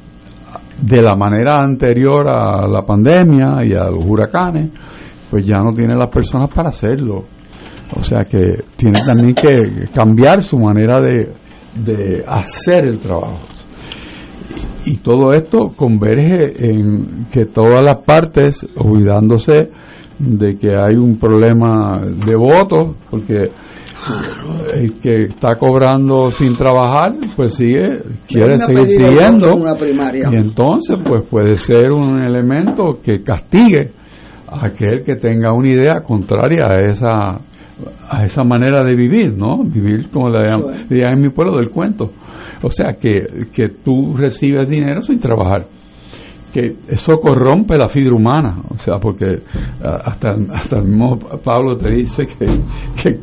Speaker 2: de la manera anterior a la pandemia y a los huracanes, pues ya no tiene las personas para hacerlo. O sea que tiene también que cambiar su manera de, de hacer el trabajo. Y, todo esto converge en que todas las partes, olvidándose de que hay un problema de votos, porque el que está cobrando sin trabajar, pues sigue, quiere seguir siguiendo. Y entonces, pues puede ser un elemento que castigue a aquel que tenga una idea contraria a esa a esa manera de vivir, ¿no? Vivir como la de en mi pueblo del cuento. O sea, que, que tú recibes dinero sin trabajar. Que eso corrompe la fibra humana, o sea, porque hasta, hasta el mismo Pablo te dice que,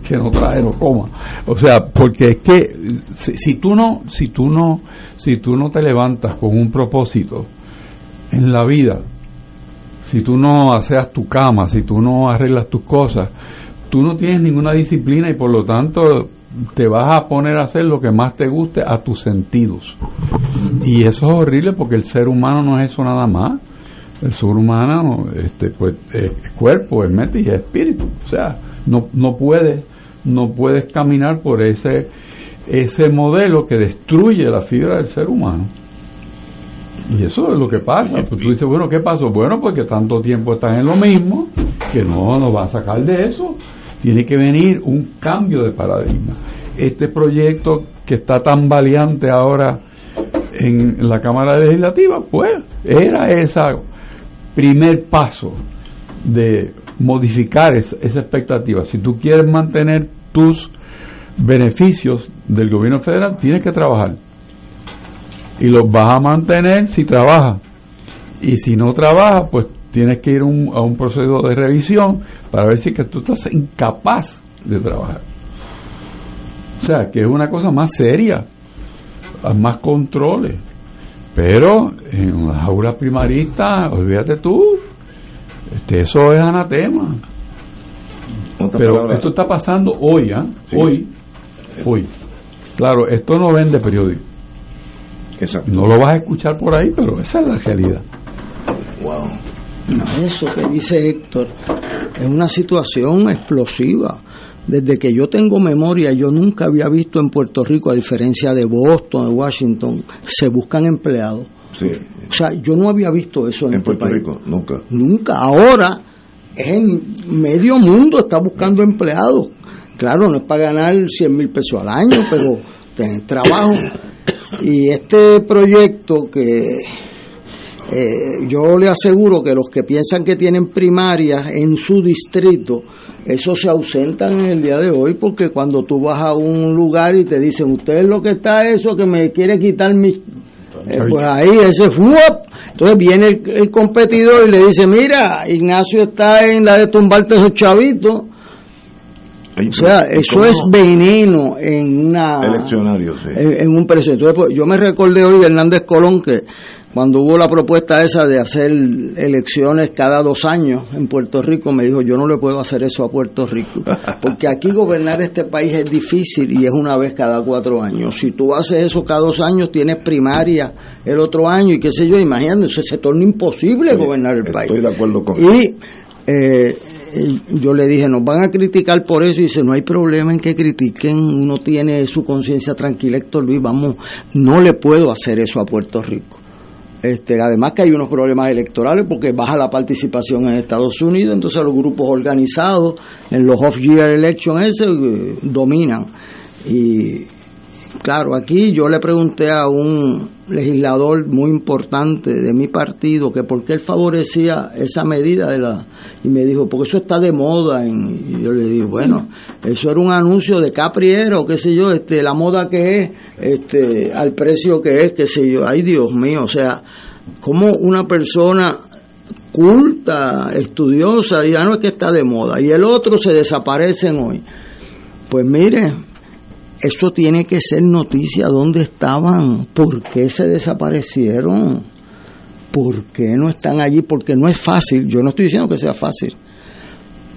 Speaker 2: que, no trae, no coma. O sea, porque es que si, si, tú no, si tú no, si tú no te levantas con un propósito en la vida, si tú no haces tu cama, si tú no arreglas tus cosas, tú no tienes ninguna disciplina y por lo tanto te vas a poner a hacer lo que más te guste a tus sentidos. Y eso es horrible porque el ser humano no es eso nada más. El ser humano este, pues, es cuerpo, es mente y es espíritu. O sea, no, no puedes no puedes caminar por ese ese modelo que destruye la fibra del ser humano. Y eso es lo que pasa. Pues tú dices, bueno, ¿qué pasó? Bueno, porque tanto tiempo estás en lo mismo que no nos va a sacar de eso. Tiene que venir un cambio de paradigma. Este proyecto que está tan valiente ahora en la Cámara Legislativa, pues era ese primer paso de modificar esa, esa expectativa. Si tú quieres mantener tus beneficios del gobierno federal, tienes que trabajar. Y los vas a mantener si trabajas. Y si no trabajas, pues tienes que ir a un proceso de revisión para ver si que tú estás incapaz de trabajar. O sea, que es una cosa más seria, más controles. Pero en las aulas primaristas, olvídate tú, este, eso es anatema. Pero esto está pasando hoy, ¿ah? Hoy, hoy. Claro, esto no vende periódico. No lo vas a escuchar por ahí, pero esa es la realidad.
Speaker 4: Wow. Eso que dice Héctor es una situación explosiva. Desde que yo tengo memoria, yo nunca había visto en Puerto Rico, a diferencia de Boston, de Washington, se buscan empleados. O sea, yo no había visto eso en,
Speaker 1: en este Puerto Rico, nunca.
Speaker 4: Nunca. Ahora es en medio mundo está buscando empleados. Claro, no es para ganar 100 mil pesos al año, pero tener trabajo. Y este proyecto que eh, yo le aseguro que los que piensan que tienen primarias en su distrito, eso se ausentan en el día de hoy porque cuando tú vas a un lugar y te dicen, usted es lo que está eso que me quiere quitar mi... Eh, pues ahí ese fue entonces viene el, competidor y le dice mira Ignacio está en la de tumbarte esos chavitos o sea, eso es veneno en una
Speaker 1: eleccionario, sí.
Speaker 4: en, un presidente. Entonces, pues, yo me recordé hoy de Hernández Colón que cuando hubo la propuesta esa de hacer elecciones cada dos años en Puerto Rico, me dijo, yo no le puedo hacer eso a Puerto Rico, porque aquí gobernar este país es difícil y es una vez cada cuatro años. Si tú haces eso cada dos años, tienes primaria el otro año y qué sé yo, imagínate, se torna imposible gobernar el país.
Speaker 1: Estoy de acuerdo con
Speaker 4: Y eh, yo le dije, nos van a criticar por eso, y dice, no hay problema en que critiquen, uno tiene su conciencia tranquila, Héctor Luis, vamos, no le puedo hacer eso a Puerto Rico. Este, además que hay unos problemas electorales porque baja la participación en Estados Unidos, entonces los grupos organizados en los off-year elections eh, dominan. Y claro, aquí yo le pregunté a un legislador muy importante de mi partido que por qué él favorecía esa medida de la y me dijo porque eso está de moda y yo le dije bueno eso era un anuncio de Capriero qué sé yo este la moda que es este al precio que es qué sé yo ay Dios mío o sea como una persona culta estudiosa ya no es que está de moda y el otro se desaparecen hoy pues mire eso tiene que ser noticia. ¿Dónde estaban? ¿Por qué se desaparecieron? ¿por qué no están allí? Porque no es fácil, yo no estoy diciendo que sea fácil.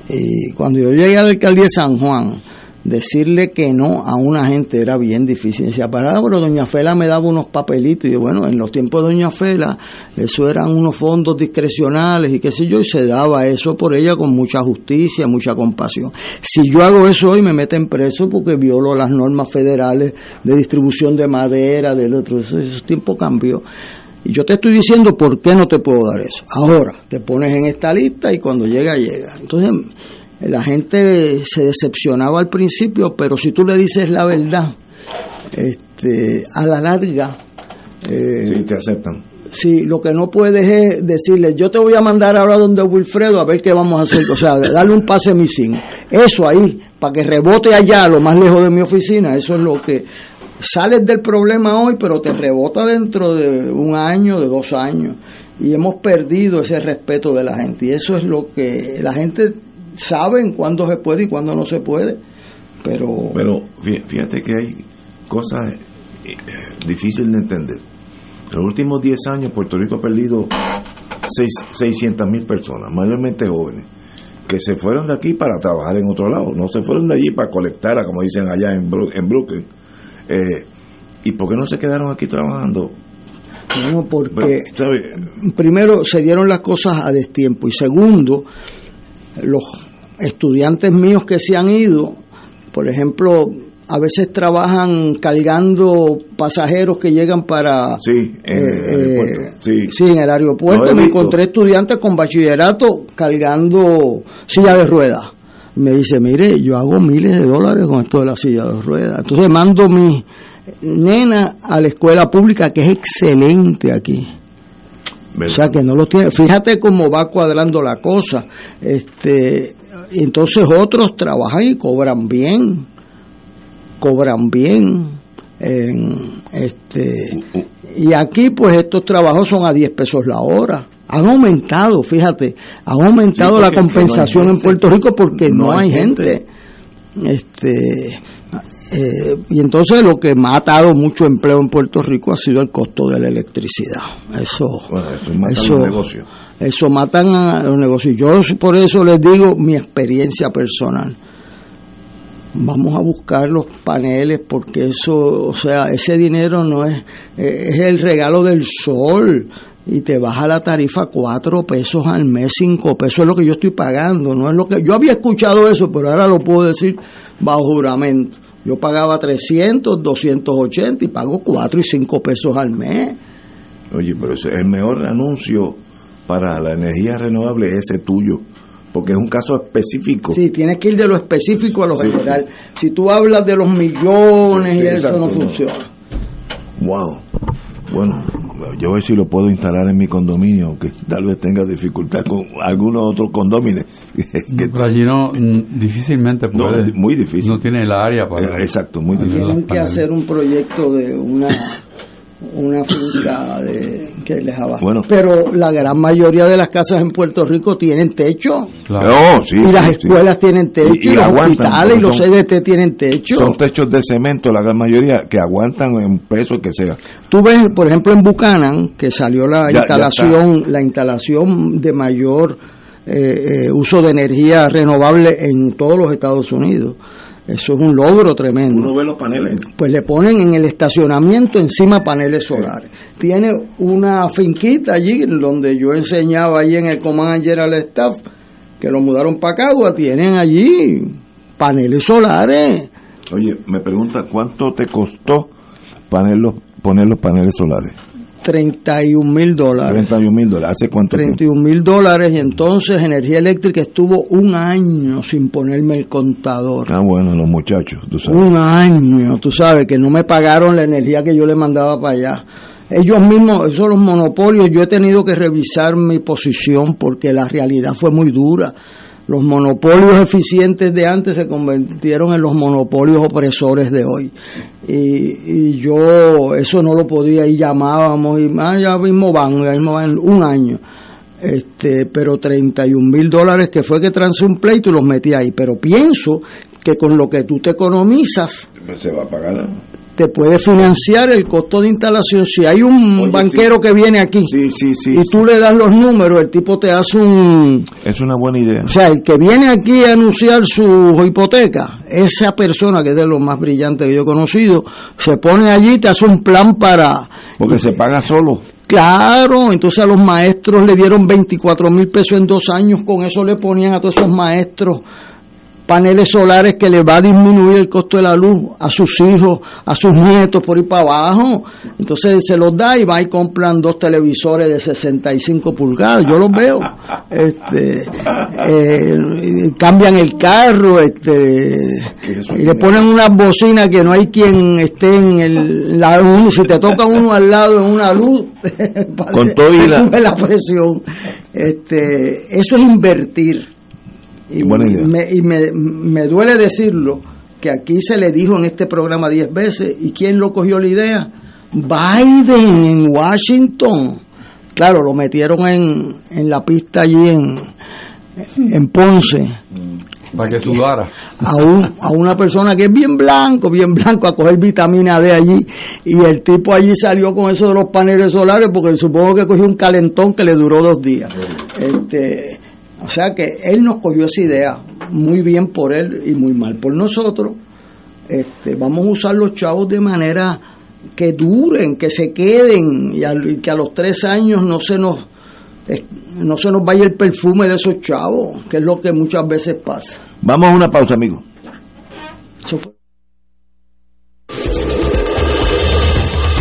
Speaker 4: Y cuando yo llegué a la alcaldía de San Juan, decirle que no a una gente era bien difícil. Decía, parada, pero doña Fela me daba unos papelitos. Y bueno, en los tiempos de doña Fela, eso eran unos fondos discrecionales y qué sé yo, y se daba eso por ella con mucha justicia, mucha compasión. Si yo hago eso hoy, me meten preso porque violo las normas federales de distribución de madera, del otro. Eso, ese tiempo cambió. Y yo te estoy diciendo por qué no te puedo dar eso. Ahora, te pones en esta lista y cuando llega, llega. Entonces, la gente se decepcionaba al principio, pero si tú le dices la verdad, este, a la larga...
Speaker 1: Eh, sí, te aceptan.
Speaker 4: Sí, lo que no puedes es decirle, yo te voy a mandar ahora donde Wilfredo a ver qué vamos a hacer. O sea, darle un pase missing. Eso ahí, para que rebote allá, lo más lejos de mi oficina, eso es lo que sales del problema hoy, pero te rebota dentro de un año, de dos años. Y hemos perdido ese respeto de la gente. Y eso es lo que la gente sabe cuándo se puede y cuándo no se puede. Pero,
Speaker 1: pero fíjate que hay cosas eh, difíciles de entender. En los últimos 10 años Puerto Rico ha perdido 600 mil personas, mayormente jóvenes, que se fueron de aquí para trabajar en otro lado. No se fueron de allí para colectar, como dicen allá en, en Brooklyn eh, ¿Y por qué no se quedaron aquí trabajando?
Speaker 4: No, porque primero se dieron las cosas a destiempo y segundo, los estudiantes míos que se han ido, por ejemplo, a veces trabajan cargando pasajeros que llegan para...
Speaker 1: Sí, en el
Speaker 4: eh,
Speaker 1: aeropuerto.
Speaker 4: Sí. sí, en el aeropuerto me encontré estudiantes con bachillerato cargando silla de ruedas me dice, mire, yo hago miles de dólares con esto de la silla de ruedas. Entonces mando mi nena a la escuela pública, que es excelente aquí. O sea que no lo tiene. Fíjate cómo va cuadrando la cosa. Este, entonces otros trabajan y cobran bien. Cobran bien. este, y aquí, pues estos trabajos son a 10 pesos la hora han aumentado, fíjate, han aumentado la compensación en Puerto Rico porque no, hay gente. Este, eh, y entonces lo que ha atado mucho empleo en Puerto Rico ha sido el costo de la electricidad. Eso,
Speaker 1: eso mata eso, los negocios.
Speaker 4: Eso matan a los negocios. Yo por eso les digo mi experiencia personal. Vamos a buscar los paneles porque eso, o sea, ese dinero no es, es el regalo del sol y te baja la tarifa cuatro pesos al mes, cinco pesos es lo que yo estoy pagando, no es lo que yo había escuchado eso, pero ahora lo puedo decir bajo juramento. Yo pagaba 300, 280 y pago 4 y 5 pesos al mes.
Speaker 1: Oye, pero ese, el mejor anuncio para la energía renovable es ese tuyo, porque es un caso específico.
Speaker 4: Sí, tienes que ir de lo específico a lo general. Si tú hablas de los millones y eso no funciona.
Speaker 1: Wow. Bueno, yo a ver si lo puedo instalar en mi condominio, aunque tal vez tenga dificultad con algunos otros condominios.
Speaker 2: Pero allí no, difícilmente puede.
Speaker 1: muy difícil.
Speaker 2: No tiene el área para.
Speaker 1: Eh, exacto, muy difícil.
Speaker 4: Tienen que hacer un proyecto de una una finca de, que les abajo. Bueno, pero la gran mayoría de las casas en Puerto Rico tienen techo.
Speaker 1: Claro.
Speaker 4: y las escuelas tienen techo, y, los hospitales y los CDT tienen techo.
Speaker 1: Son techos de cemento, la gran mayoría, que aguantan en peso que sea.
Speaker 4: Tú ves, por ejemplo, en Buchanan, que salió la instalación la instalación de mayor eh, eh, uso de energía renovable en todos los Estados Unidos eso es un logro tremendo.
Speaker 1: Uno ve los paneles.
Speaker 4: Pues le ponen en el estacionamiento encima paneles solares. Tiene una finquita allí donde yo enseñaba allí en el Command General Staff, que lo mudaron para Cagua, tienen allí paneles solares.
Speaker 1: Oye, me pregunta, ¿cuánto te costó poner los, poner los paneles solares?
Speaker 4: 31 mil dólares.
Speaker 1: 31 mil dólares. ¿Hace cuánto
Speaker 4: 31 mil dólares y entonces Energía Eléctrica estuvo un año sin ponerme el contador.
Speaker 1: Ah, bueno, los muchachos, tú sabes.
Speaker 4: Un año, tú sabes, que no me pagaron la energía que yo le mandaba para allá. Ellos mismos, esos los monopolios, yo he tenido que revisar mi posición porque la realidad fue muy dura los monopolios eficientes de antes se convirtieron en los monopolios opresores de hoy. Y, yo eso no lo podía y llamábamos y ah, ya mismo van, ya mismo van un año. Este, pero 31 mil dólares que fue que transé un pleito y los metí ahí. Pero pienso que con lo que tú te economizas,
Speaker 1: se va a pagar
Speaker 4: te puede financiar el costo de instalación. Si hay un banquero que viene aquí y tú le das los números, el tipo te hace un...
Speaker 1: Es una buena idea.
Speaker 4: O sea, el que viene aquí a anunciar su hipoteca, esa persona que es de los más brillantes que yo he conocido, se pone allí y te hace un plan para...
Speaker 1: Porque se paga solo.
Speaker 4: Claro, entonces a los maestros le dieron 24 mil pesos en dos años, con eso le ponían a todos esos maestros paneles solares que le va a disminuir el costo de la luz a sus hijos, a sus nietos por ir para abajo. Entonces se los da y va y compran dos televisores de 65 pulgadas. Yo los veo. Este, eh, cambian el carro, este, y le ponen unas bocinas que no hay quien esté en el, la Si te toca uno al lado en una luz,
Speaker 1: con todo y
Speaker 4: la... la presión. Este, eso es invertir y, Me, y me, me, duele decirlo, que aquí se le dijo en este programa diez veces, ¿y quién lo cogió la idea? Biden en Washington. Claro, lo metieron en, en la pista allí en, en Ponce.
Speaker 2: Para que sudara.
Speaker 4: A, un, a una persona que es bien blanco, bien blanco, a coger vitamina D allí. Y el tipo allí salió con eso de los paneles solares porque supongo que cogió un calentón que le duró dos días. Este, o sea que él nos cogió esa idea, muy bien por él y muy mal por nosotros. Este, vamos a usar los chavos de manera que duren, que se queden y, que a los tres años no se nos no se nos vaya el perfume de esos chavos, que es lo que muchas veces pasa.
Speaker 1: Vamos a una pausa, amigo.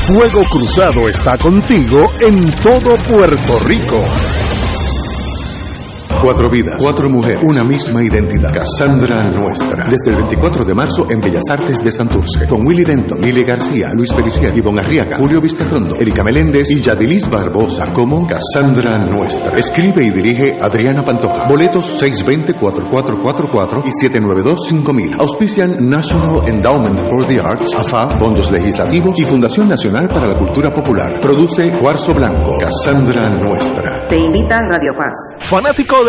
Speaker 5: Fuego Cruzado está contigo en todo Puerto Rico. Cuatro vidas, cuatro mujeres, una misma identidad. Cassandra Nuestra. Desde el 24 de marzo en Bellas Artes de Santurce. Con Willy Denton, Lili García, Luis Feliciano, Ivonne Arriaga, Julio Vizcarrondo, Erika Meléndez y Yadilis Barbosa como Cassandra Nuestra. Escribe y dirige Adriana Pantoja. Boletos 620-4444 y 792-5000. Auspician National Endowment for the Arts, AFA, Fondos Legislativos y Fundación Nacional para la Cultura Popular. Produce Cuarzo Blanco. Cassandra Nuestra.
Speaker 16: Te invita Radio Paz.
Speaker 10: Fanático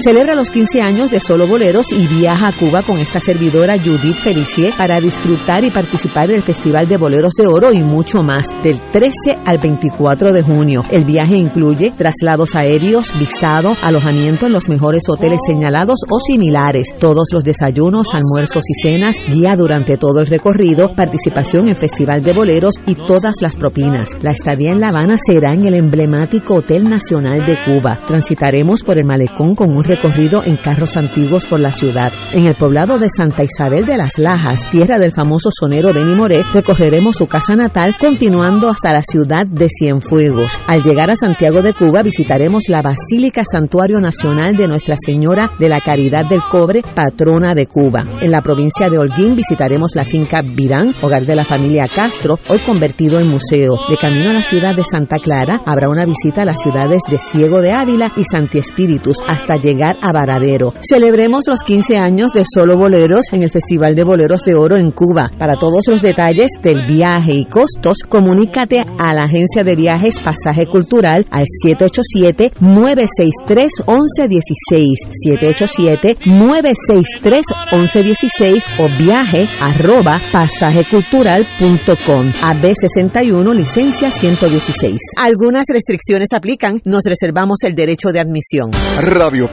Speaker 7: Celebra los 15 años de Solo Boleros y viaja a Cuba con esta servidora Judith Felicier para disfrutar y participar del Festival de Boleros de Oro y mucho más del 13 al 24 de junio. El viaje incluye traslados aéreos, visado, alojamiento en los mejores hoteles señalados o similares, todos los desayunos, almuerzos y cenas, guía durante todo el recorrido, participación en Festival de Boleros y todas las propinas. La estadía en La Habana será en el emblemático Hotel Nacional de Cuba. Transitaremos por el malecón con un recorrido en carros antiguos por la ciudad. En el poblado de Santa Isabel de las Lajas, tierra del famoso sonero Benny Moré, recorreremos su casa natal continuando hasta la ciudad de Cienfuegos. Al llegar a Santiago de Cuba visitaremos la Basílica Santuario Nacional de Nuestra Señora de la Caridad del Cobre, patrona de Cuba. En la provincia de Holguín visitaremos la finca Virán, hogar de la familia Castro, hoy convertido en museo. De camino a la ciudad de Santa Clara habrá una visita a las ciudades de Ciego de Ávila y Santi Espíritus hasta llegar a Varadero. Celebremos los 15 años de Solo Boleros en el Festival de Boleros de Oro en Cuba. Para todos los detalles del viaje y costos, comunícate a la agencia de viajes Pasaje Cultural al 787-963-1116, 787-963-1116 o viaje arroba pasajecultural.com. AB61, licencia 116. Algunas restricciones aplican. Nos reservamos el derecho de admisión.
Speaker 5: Radio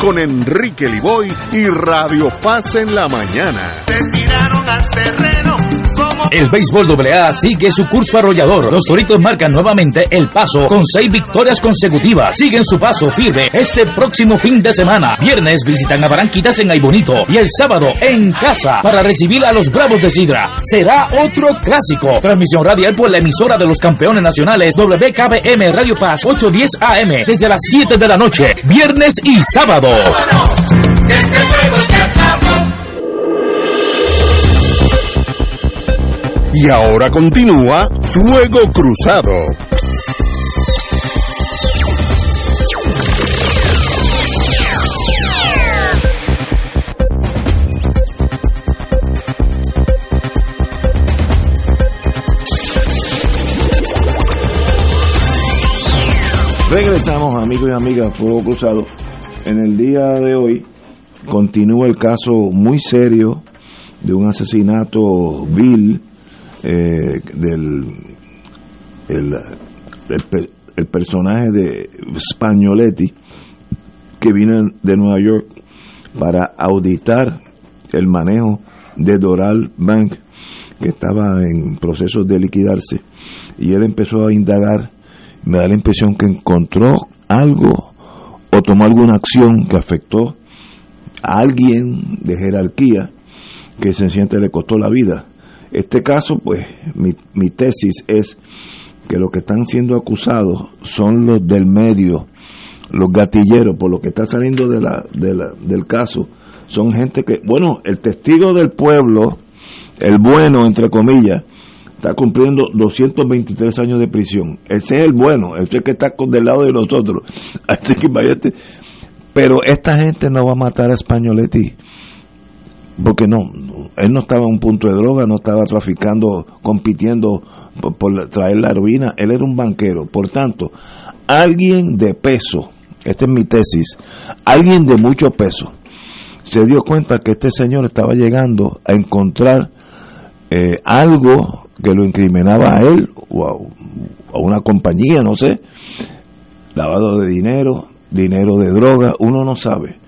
Speaker 5: con Enrique Liboy y Radio Paz en la mañana.
Speaker 16: El béisbol AA sigue su curso arrollador. Los Toritos marcan nuevamente el paso con seis victorias consecutivas. Siguen su paso firme este próximo fin de semana. Viernes visitan a Barranquitas en Aybonito y el sábado en casa para recibir a los Bravos de Sidra. Será otro clásico. Transmisión radial por la emisora de los campeones nacionales WKBM Radio Paz 810 AM desde las 7 de la noche. Viernes y sábado.
Speaker 5: Y ahora continúa Fuego Cruzado.
Speaker 1: Regresamos, amigos y amigas, Fuego Cruzado. En el día de hoy continúa el caso muy serio de un asesinato vil eh, del el, el, personaje de Spagnoletti que vino de Nueva York para auditar el manejo de Doral Bank que estaba en proceso de liquidarse y él empezó a indagar. Me da la impresión que encontró algo o tomó alguna acción que afectó a alguien de jerarquía que sencillamente le costó la vida este caso, pues, mi, mi tesis es que los que están siendo acusados son los del medio, los gatilleros, por lo que está saliendo de la, de la, del caso, son gente que, bueno, el testigo del pueblo, el bueno, entre comillas, está cumpliendo 223 años de prisión. Ese es el bueno, ese es el que está con del lado de nosotros. Váyate. Pero esta gente no va a matar a Españoletti porque no, él no estaba en un punto de droga, no estaba traficando, compitiendo por, traer la heroína, él era un banquero. Por tanto, alguien de peso, esta es mi tesis, alguien de mucho peso, se dio cuenta que este señor estaba llegando a encontrar eh, algo que lo incriminaba a él o a una compañía, no sé, lavado de dinero, dinero de droga, uno no sabe.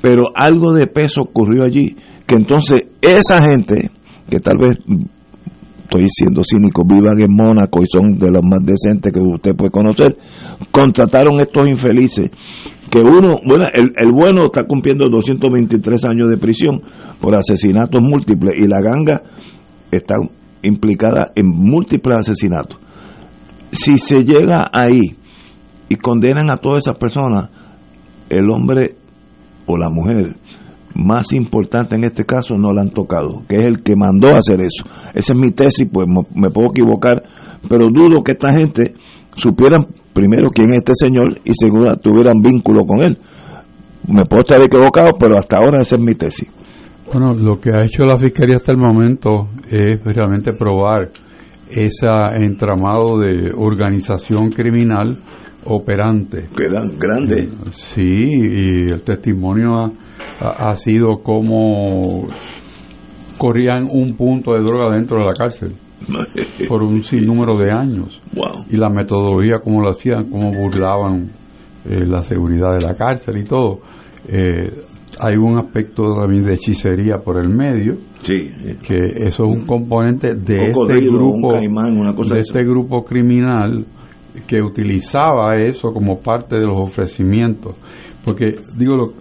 Speaker 1: Pero algo de peso ocurrió allí que entonces esa gente, que tal vez estoy siendo cínico, vivan en Mónaco y son de los más decentes que usted puede conocer, contrataron estos infelices, que uno, bueno, el, el bueno está cumpliendo 223 años de prisión por asesinatos múltiples y la ganga está implicada en múltiples asesinatos. Si se llega ahí y condenan a todas esas personas, el hombre o la mujer más importante en este caso no la han tocado, que es el que mandó a hacer eso. Esa es mi tesis, pues me puedo equivocar, pero dudo que esta gente supieran primero quién es este señor y segundo tuvieran vínculo con él. Me puedo estar equivocado, pero hasta ahora esa es mi tesis.
Speaker 2: Bueno, lo que ha hecho la Fiscalía hasta el momento es realmente probar ese entramado de organización criminal operante.
Speaker 1: Que grande.
Speaker 2: Sí, y el testimonio ha, sido como corrían un punto de droga dentro de la cárcel por un sinnúmero de años. Y la metodología, como lo hacían, cómo burlaban eh, la seguridad de la cárcel y todo. Eh, hay un aspecto también de hechicería por el medio,
Speaker 1: sí.
Speaker 2: que eso es un componente de este grupo, de este grupo criminal que utilizaba eso como parte de los ofrecimientos. Porque, digo, lo,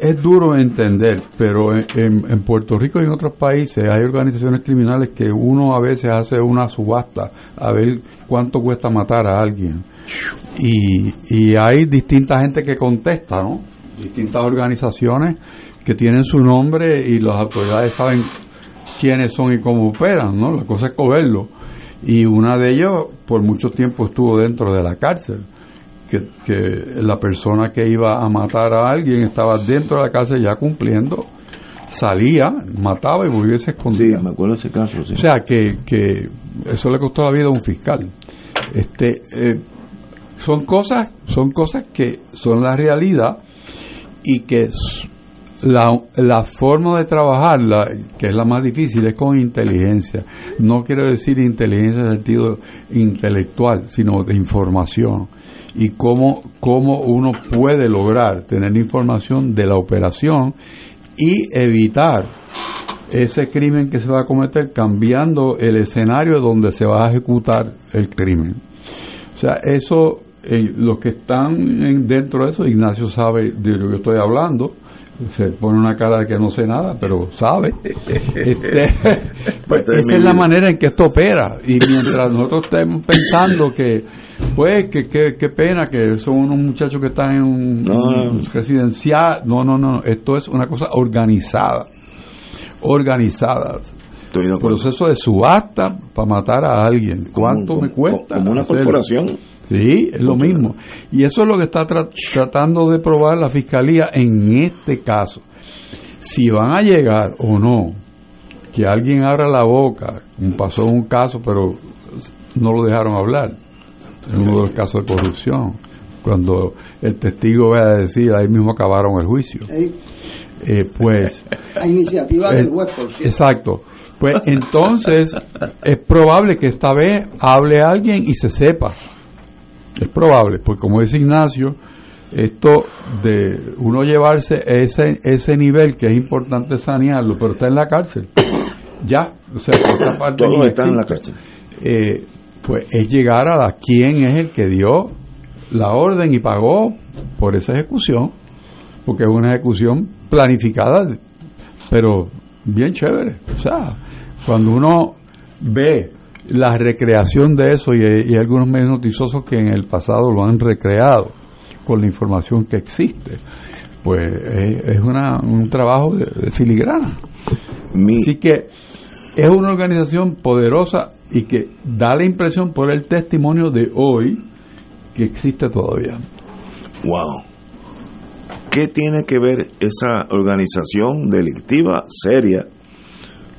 Speaker 2: es duro entender, pero en, Puerto Rico y en otros países hay organizaciones criminales que uno a veces hace una subasta a ver cuánto cuesta matar a alguien. Y, y hay distinta gente que contesta, ¿no? Distintas organizaciones que tienen su nombre y las autoridades saben quiénes son y cómo operan, ¿no? La cosa es cogerlo. Y una de ellos por mucho tiempo estuvo dentro de la cárcel que, la persona que iba a matar a alguien estaba dentro de la casa ya cumpliendo, salía, mataba y volvía a escondía.
Speaker 1: Sí, me acuerdo ese caso.
Speaker 2: O sea, que, que eso le costó la vida a un fiscal. Este, eh, son cosas, son cosas que son la realidad y que la, la forma de trabajar, la, que es la más difícil, es con inteligencia. No quiero decir inteligencia en sentido intelectual, sino de información. Y cómo, cómo uno puede lograr tener información de la operación y evitar ese crimen que se va a cometer cambiando el escenario donde se va a ejecutar el crimen. O sea, eso, eh, los que están en- dentro de eso, Ignacio sabe de lo que estoy hablando, se pone una cara de que no sé nada, pero sabe. Este, pues,
Speaker 1: de
Speaker 2: esa es la manera en que esto opera. Y mientras nosotros estemos pensando que, pues, que que- qué pena que son unos muchachos que están en un,
Speaker 1: No, no.
Speaker 2: un residencial. No, no, no. Esto es una cosa organizada. Organizada. Proceso de subasta para matar a alguien. ¿Cuánto me cuesta?
Speaker 1: como una corporación.
Speaker 2: Sí, es lo mismo. Y eso es lo que está tra- tratando de probar la fiscalía en este caso. Si van a llegar o no, que alguien abra la boca, pasó un caso, pero no lo dejaron hablar, en uno de los casos de corrupción, cuando el testigo va a decir, ahí mismo acabaron el juicio. Eh, pues
Speaker 4: A iniciativa
Speaker 2: eh,
Speaker 4: del juez, por cierto.
Speaker 2: Exacto. Pues entonces es probable que esta vez hable alguien y se sepa. Es probable, porque como dice Ignacio, esto de uno llevarse ese ese nivel que es importante sanearlo, pero está en la cárcel. Ya, o sea, esta parte
Speaker 1: Todos
Speaker 2: no
Speaker 1: están en la
Speaker 2: existe. Eh, pues es llegar a la quién es el que dio la orden y pagó por esa ejecución, porque es una ejecución planificada, pero bien chévere. O sea, cuando uno ve la recreación de eso y, y hay algunos medios noticiosos que en el pasado lo han recreado con la información que existe, pues es, es una, un trabajo de, de filigrana. Así que es una organización poderosa y que da la impresión por el testimonio de hoy que existe todavía.
Speaker 1: Wow. ¿Qué tiene que ver esa organización delictiva seria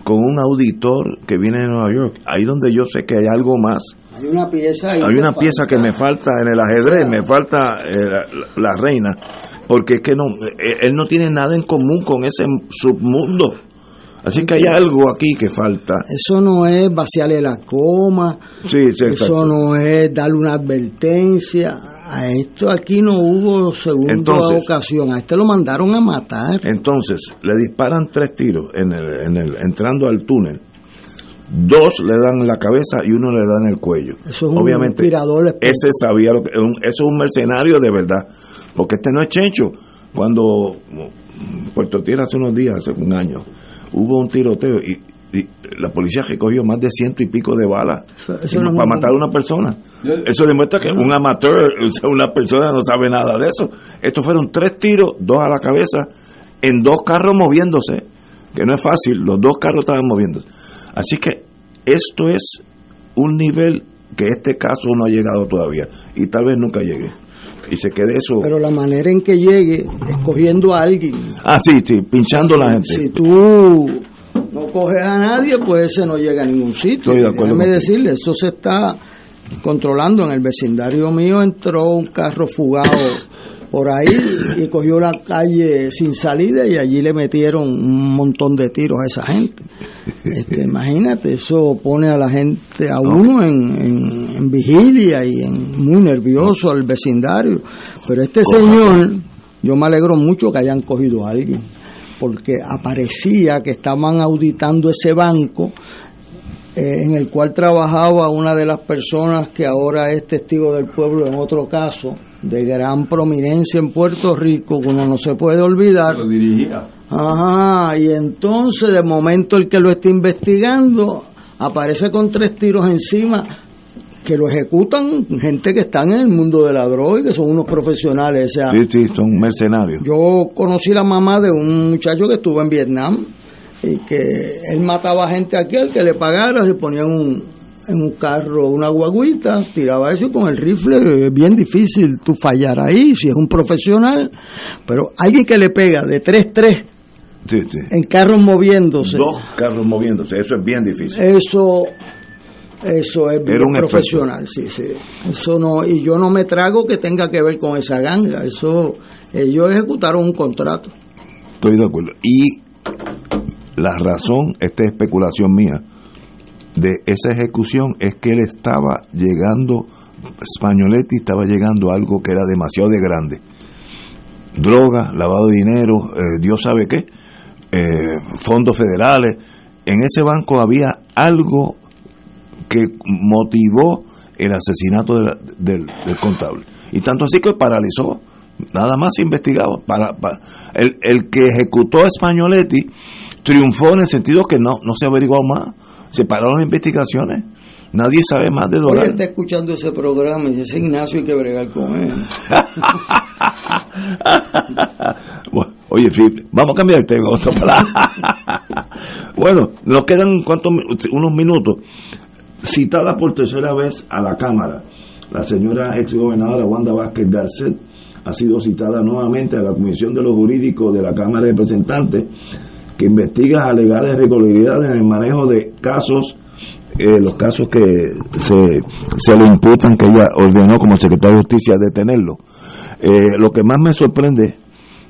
Speaker 1: con un auditor que viene de Nueva York? Ahí donde yo sé que hay algo más.
Speaker 4: Hay una pieza ahí
Speaker 1: Hay una
Speaker 4: que
Speaker 1: pieza que me falta en el ajedrez, me falta eh, la, la reina, porque es que no, eh, él no tiene nada en común con ese submundo. Así que hay algo aquí que falta.
Speaker 4: Eso no es vaciarle la coma,
Speaker 1: Sí, sí,
Speaker 4: eso no es darle una advertencia. A esto aquí no hubo segunda
Speaker 1: Entonces-
Speaker 4: ocasión, a este lo mandaron a matar.
Speaker 1: Entonces, le disparan tres tiros en el, en el, entrando al túnel. Dos le dan en la cabeza y uno le da en el cuello.
Speaker 4: Eso es un
Speaker 1: Obviamente, ese sabía lo que. un- eso es un mercenario de verdad. Porque este no es chencho. Cuando mm, Puerto Tierra hace unos días, hace un año, hubo un tiroteo y, y la policía recogió más de ciento y pico de balas
Speaker 4: eso
Speaker 1: para matar a una persona. Eso demuestra que un amateur, o sea, una persona no sabe nada de eso. Estos fueron tres tiros, dos a la cabeza, en dos carros moviéndose, que no es fácil, los dos carros estaban moviéndose. Así que esto es un nivel que este caso no ha llegado todavía y tal vez nunca llegue. Y se quede eso.
Speaker 4: Pero la manera en que llegue, escogiendo a alguien.
Speaker 1: ah, sí, sí, pinchando a la gente.
Speaker 4: Si tú no coges a nadie, pues ese no llega a ningún sitio.
Speaker 1: Estoy de acuerdo contigo.
Speaker 4: decirle, eso se está controlando. En el vecindario mío entró un carro fugado por ahí y cogió la calle sin salida y allí le metieron un montón de tiros a esa gente. Este, imagínate, eso pone a la gente, a uno en, en- en vigilia y en, muy nervioso al vecindario. Pero este señor, yo me alegro mucho que hayan cogido a alguien, porque aparecía que estaban auditando ese banco eh, en el cual trabajaba una de las personas que ahora es testigo del pueblo en otro caso de gran prominencia en Puerto Rico, que uno no se puede olvidar.
Speaker 2: Lo dirigía.
Speaker 4: Ajá, y entonces de momento el que lo está investigando aparece con tres tiros encima que lo ejecutan gente que están en el mundo de la droga y que son unos profesionales. O sea,
Speaker 1: Sí, sí, son mercenarios.
Speaker 4: yo conocí la mamá de un muchacho que estuvo en Vietnam y que él mataba gente aquí al que le pagara, se ponía en un, en un carro una guaguita, tiraba eso y con el rifle es bien difícil tú fallar ahí si es un profesional, pero alguien que le pega de 3-3
Speaker 1: Sí, sí.
Speaker 4: en carros moviéndose,
Speaker 1: Dos carros moviéndose, eso es bien difícil.
Speaker 4: eso eso es bien
Speaker 1: un
Speaker 4: profesional, sí, sí. Eso no y yo no me trago que tenga que ver con esa ganga, eso ellos ejecutaron un contrato.
Speaker 1: Estoy de acuerdo. Y la razón, esta es especulación mía, de esa ejecución es que él estaba llegando, Spagnoletti estaba llegando a algo que era demasiado de grande. Droga, lavado de dinero, eh, Dios sabe qué, eh, fondos federales. En ese banco había algo que motivó el asesinato del, contable. Y tanto así que paralizó, nada más investigado. Para, el que ejecutó a Spagnoletti triunfó en el sentido que no, no se averiguó más, se pararon las investigaciones, nadie sabe más de Doral.
Speaker 4: está escuchando ese programa y dice, ese Ignacio hay que bregar con él.
Speaker 1: Bueno, Oye, vamos a cambiar el tema. bueno, nos quedan ¿cuántos unos minutos. Citada por tercera vez a la Cámara, la señora exgobernadora Wanda Vázquez Garcet ha sido citada nuevamente a la Comisión de los Jurídicos de la Cámara de Representantes que investiga alegadas irregularidades en el manejo de casos, eh, los casos que se, se le imputan que ella ordenó como secretaria de Justicia detenerlo. Eh, lo que más me sorprende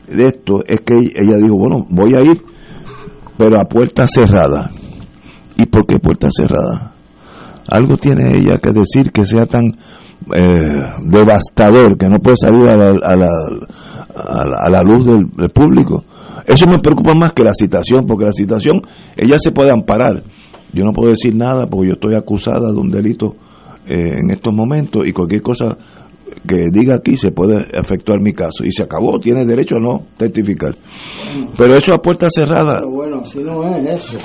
Speaker 1: de esto es que ella dijo, bueno, voy a ir, pero a puerta cerrada. ¿Y por qué puerta cerrada? Algo tiene ella que decir que sea tan eh, devastador que no puede salir a la, a la, a la- a la luz del, del público. Eso me preocupa más que la citación, porque la citación ella se puede amparar. Yo no puedo decir nada porque yo estoy acusada de un delito eh, en estos momentos y cualquier cosa que diga aquí se puede efectuar mi caso. Y se acabó, tiene derecho a no testificar. Pero eso a puerta cerrada.
Speaker 4: Bueno, así no es eso.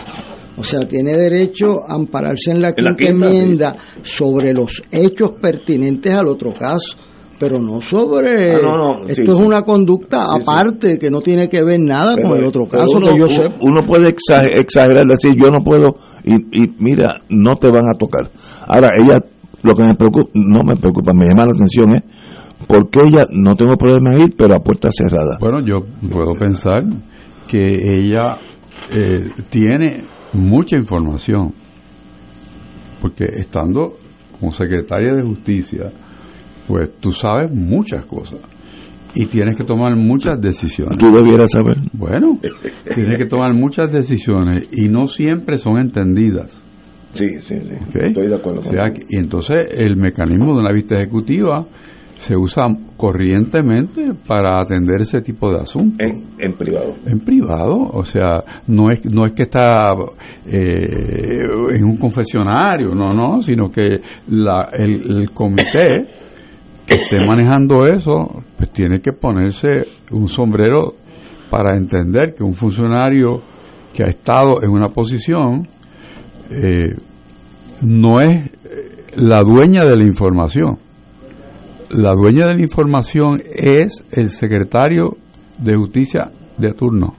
Speaker 4: O sea, tiene derecho a ampararse en la
Speaker 1: la
Speaker 4: quinta
Speaker 1: quinta,
Speaker 4: enmienda sobre los hechos pertinentes al otro caso, pero no sobre...
Speaker 1: Ah, no, no,
Speaker 4: esto
Speaker 1: sí,
Speaker 4: es
Speaker 1: sí.
Speaker 4: una conducta aparte que no tiene que ver nada
Speaker 1: Pero-
Speaker 4: con el otro caso
Speaker 1: uno,
Speaker 4: que yo sé.
Speaker 1: Uno puede exa- exagerar, decir yo no puedo y, y mira, no te van a tocar. Ahora, ella, lo que me preocupa, no me preocupa, me llama la atención es porque ella no tengo problema en ir, pero a puerta cerrada.
Speaker 2: Bueno, yo puedo pensar que ella eh, tiene mucha información, porque estando como secretaria de justicia, pues tú sabes muchas cosas y tienes que tomar muchas decisiones.
Speaker 1: Tú debieras saber.
Speaker 2: Bueno, tienes que tomar muchas decisiones y no siempre son entendidas.
Speaker 1: Sí, sí, sí. Estoy de acuerdo
Speaker 2: O sea, y entonces el mecanismo de una vista ejecutiva se usa corrientemente para atender ese tipo de asuntos.
Speaker 1: En, en privado.
Speaker 2: En privado, o sea, no es, no es que está eh, en un confesionario, no, no, sino que la, el, el comité esté manejando eso, pues tiene que ponerse un sombrero para entender que un funcionario que ha estado en una posición eh, no es eh, la dueña de la información. La dueña de la información es el secretario de justicia de turno.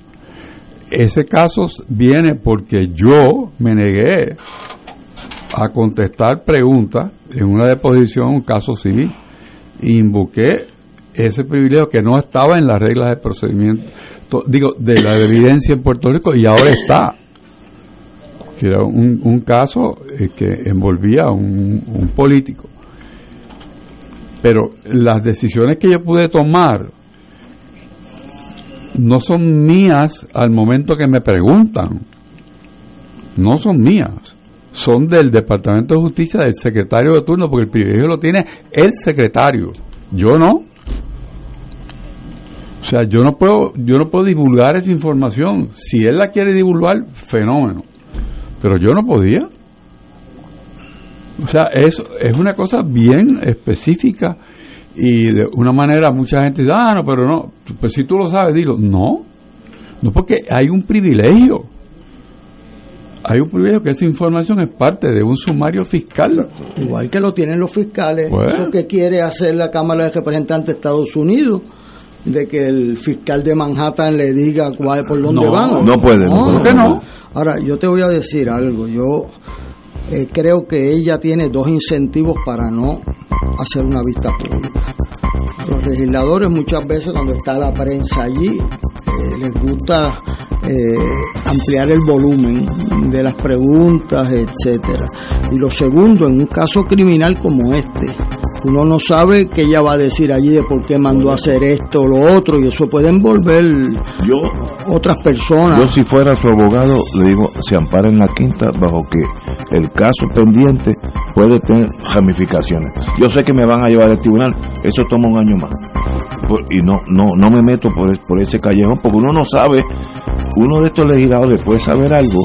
Speaker 2: Ese caso viene porque yo me negué a contestar preguntas en una deposición, un caso civil, invoqué ese privilegio que no estaba en las reglas de procedimiento, to- digo, de la evidencia en Puerto Rico y ahora está. Que era un, caso eh, que envolvía a un político. Pero las decisiones que yo pude tomar no son mías al momento que me preguntan. No son mías. Son del Departamento de Justicia, del secretario de turno, porque el privilegio lo tiene el secretario. Yo no. O sea, yo no puedo, yo no puedo divulgar esa información. Si él la quiere divulgar, fenómeno. Pero yo no podía. O sea, es, es una cosa bien específica y de una manera mucha gente dice, ah, no, pero no, pues si tú lo sabes, dilo. No, no porque hay un privilegio. Hay un privilegio que esa información es parte de un sumario fiscal.
Speaker 4: Igual que lo tienen los fiscales,
Speaker 2: Bueno.
Speaker 4: lo que quiere hacer la Cámara de Representantes de Estados Unidos, de que el fiscal de Manhattan le diga cuál, por dónde
Speaker 1: No,
Speaker 4: van.
Speaker 1: no puede, no.
Speaker 4: ¿Por qué no? Ahora, yo te voy a decir algo. Yo eh, creo que ella tiene dos incentivos para no hacer una vista pública. Los legisladores muchas veces cuando está la prensa allí les gusta eh, ampliar el volumen de las preguntas, etcétera. Y lo segundo, en un caso criminal como este, Uno no sabe qué ella va a decir allí de por qué mandó a hacer esto o lo otro, y eso puede envolver
Speaker 1: yo,
Speaker 4: otras personas.
Speaker 1: Yo si fuera su abogado, le digo, se ampara en la quinta bajo que el caso pendiente puede tener ramificaciones. Yo sé que me van a llevar al tribunal, eso toma un año más. Y no, no, no me meto por, por ese callejón, porque uno no sabe, uno de estos legisladores puede saber algo,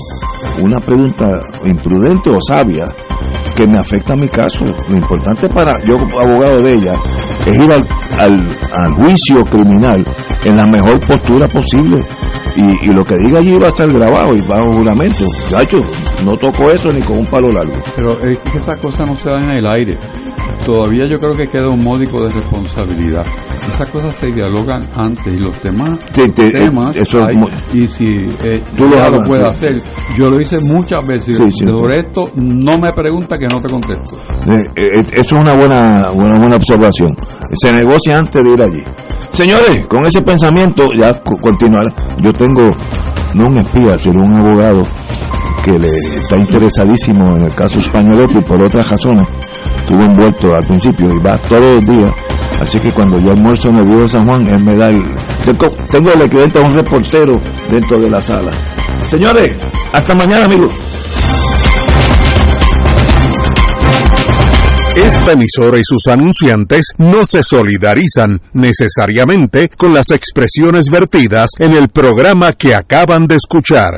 Speaker 1: una pregunta imprudente o sabia, que me afecta a mi caso. Lo importante para yo, abogado de ella, es ir al, al, juicio criminal en la mejor postura posible. Y, y, lo que diga allí va a estar grabado y bajo juramento. Gacho, no toco eso ni con un palo largo.
Speaker 2: Pero es que esas cosas no se dan en el aire todavía yo creo que queda un módico de responsabilidad. Esas cosas se dialogan antes y los temas, temas y si eh, tú lo, puedes hacer. Yo lo hice muchas veces. sobre esto no me pregunta que no te contesto.
Speaker 1: Eh, eh, eso es una buena, buena, buena observación. Se negocia antes de ir allí. Señores, con ese pensamiento ya continuar. Yo tengo no un espía, sino un abogado que le está interesadísimo en el caso español y por otras razones estuvo envuelto al principio y va todos los días. Así que cuando yo almuerzo en el de San Juan, él me da el... Tengo el equivalente a un reportero dentro de la sala. Señores, hasta mañana amigos.
Speaker 5: Esta emisora y sus anunciantes no se solidarizan necesariamente con las expresiones vertidas en el programa que acaban de escuchar.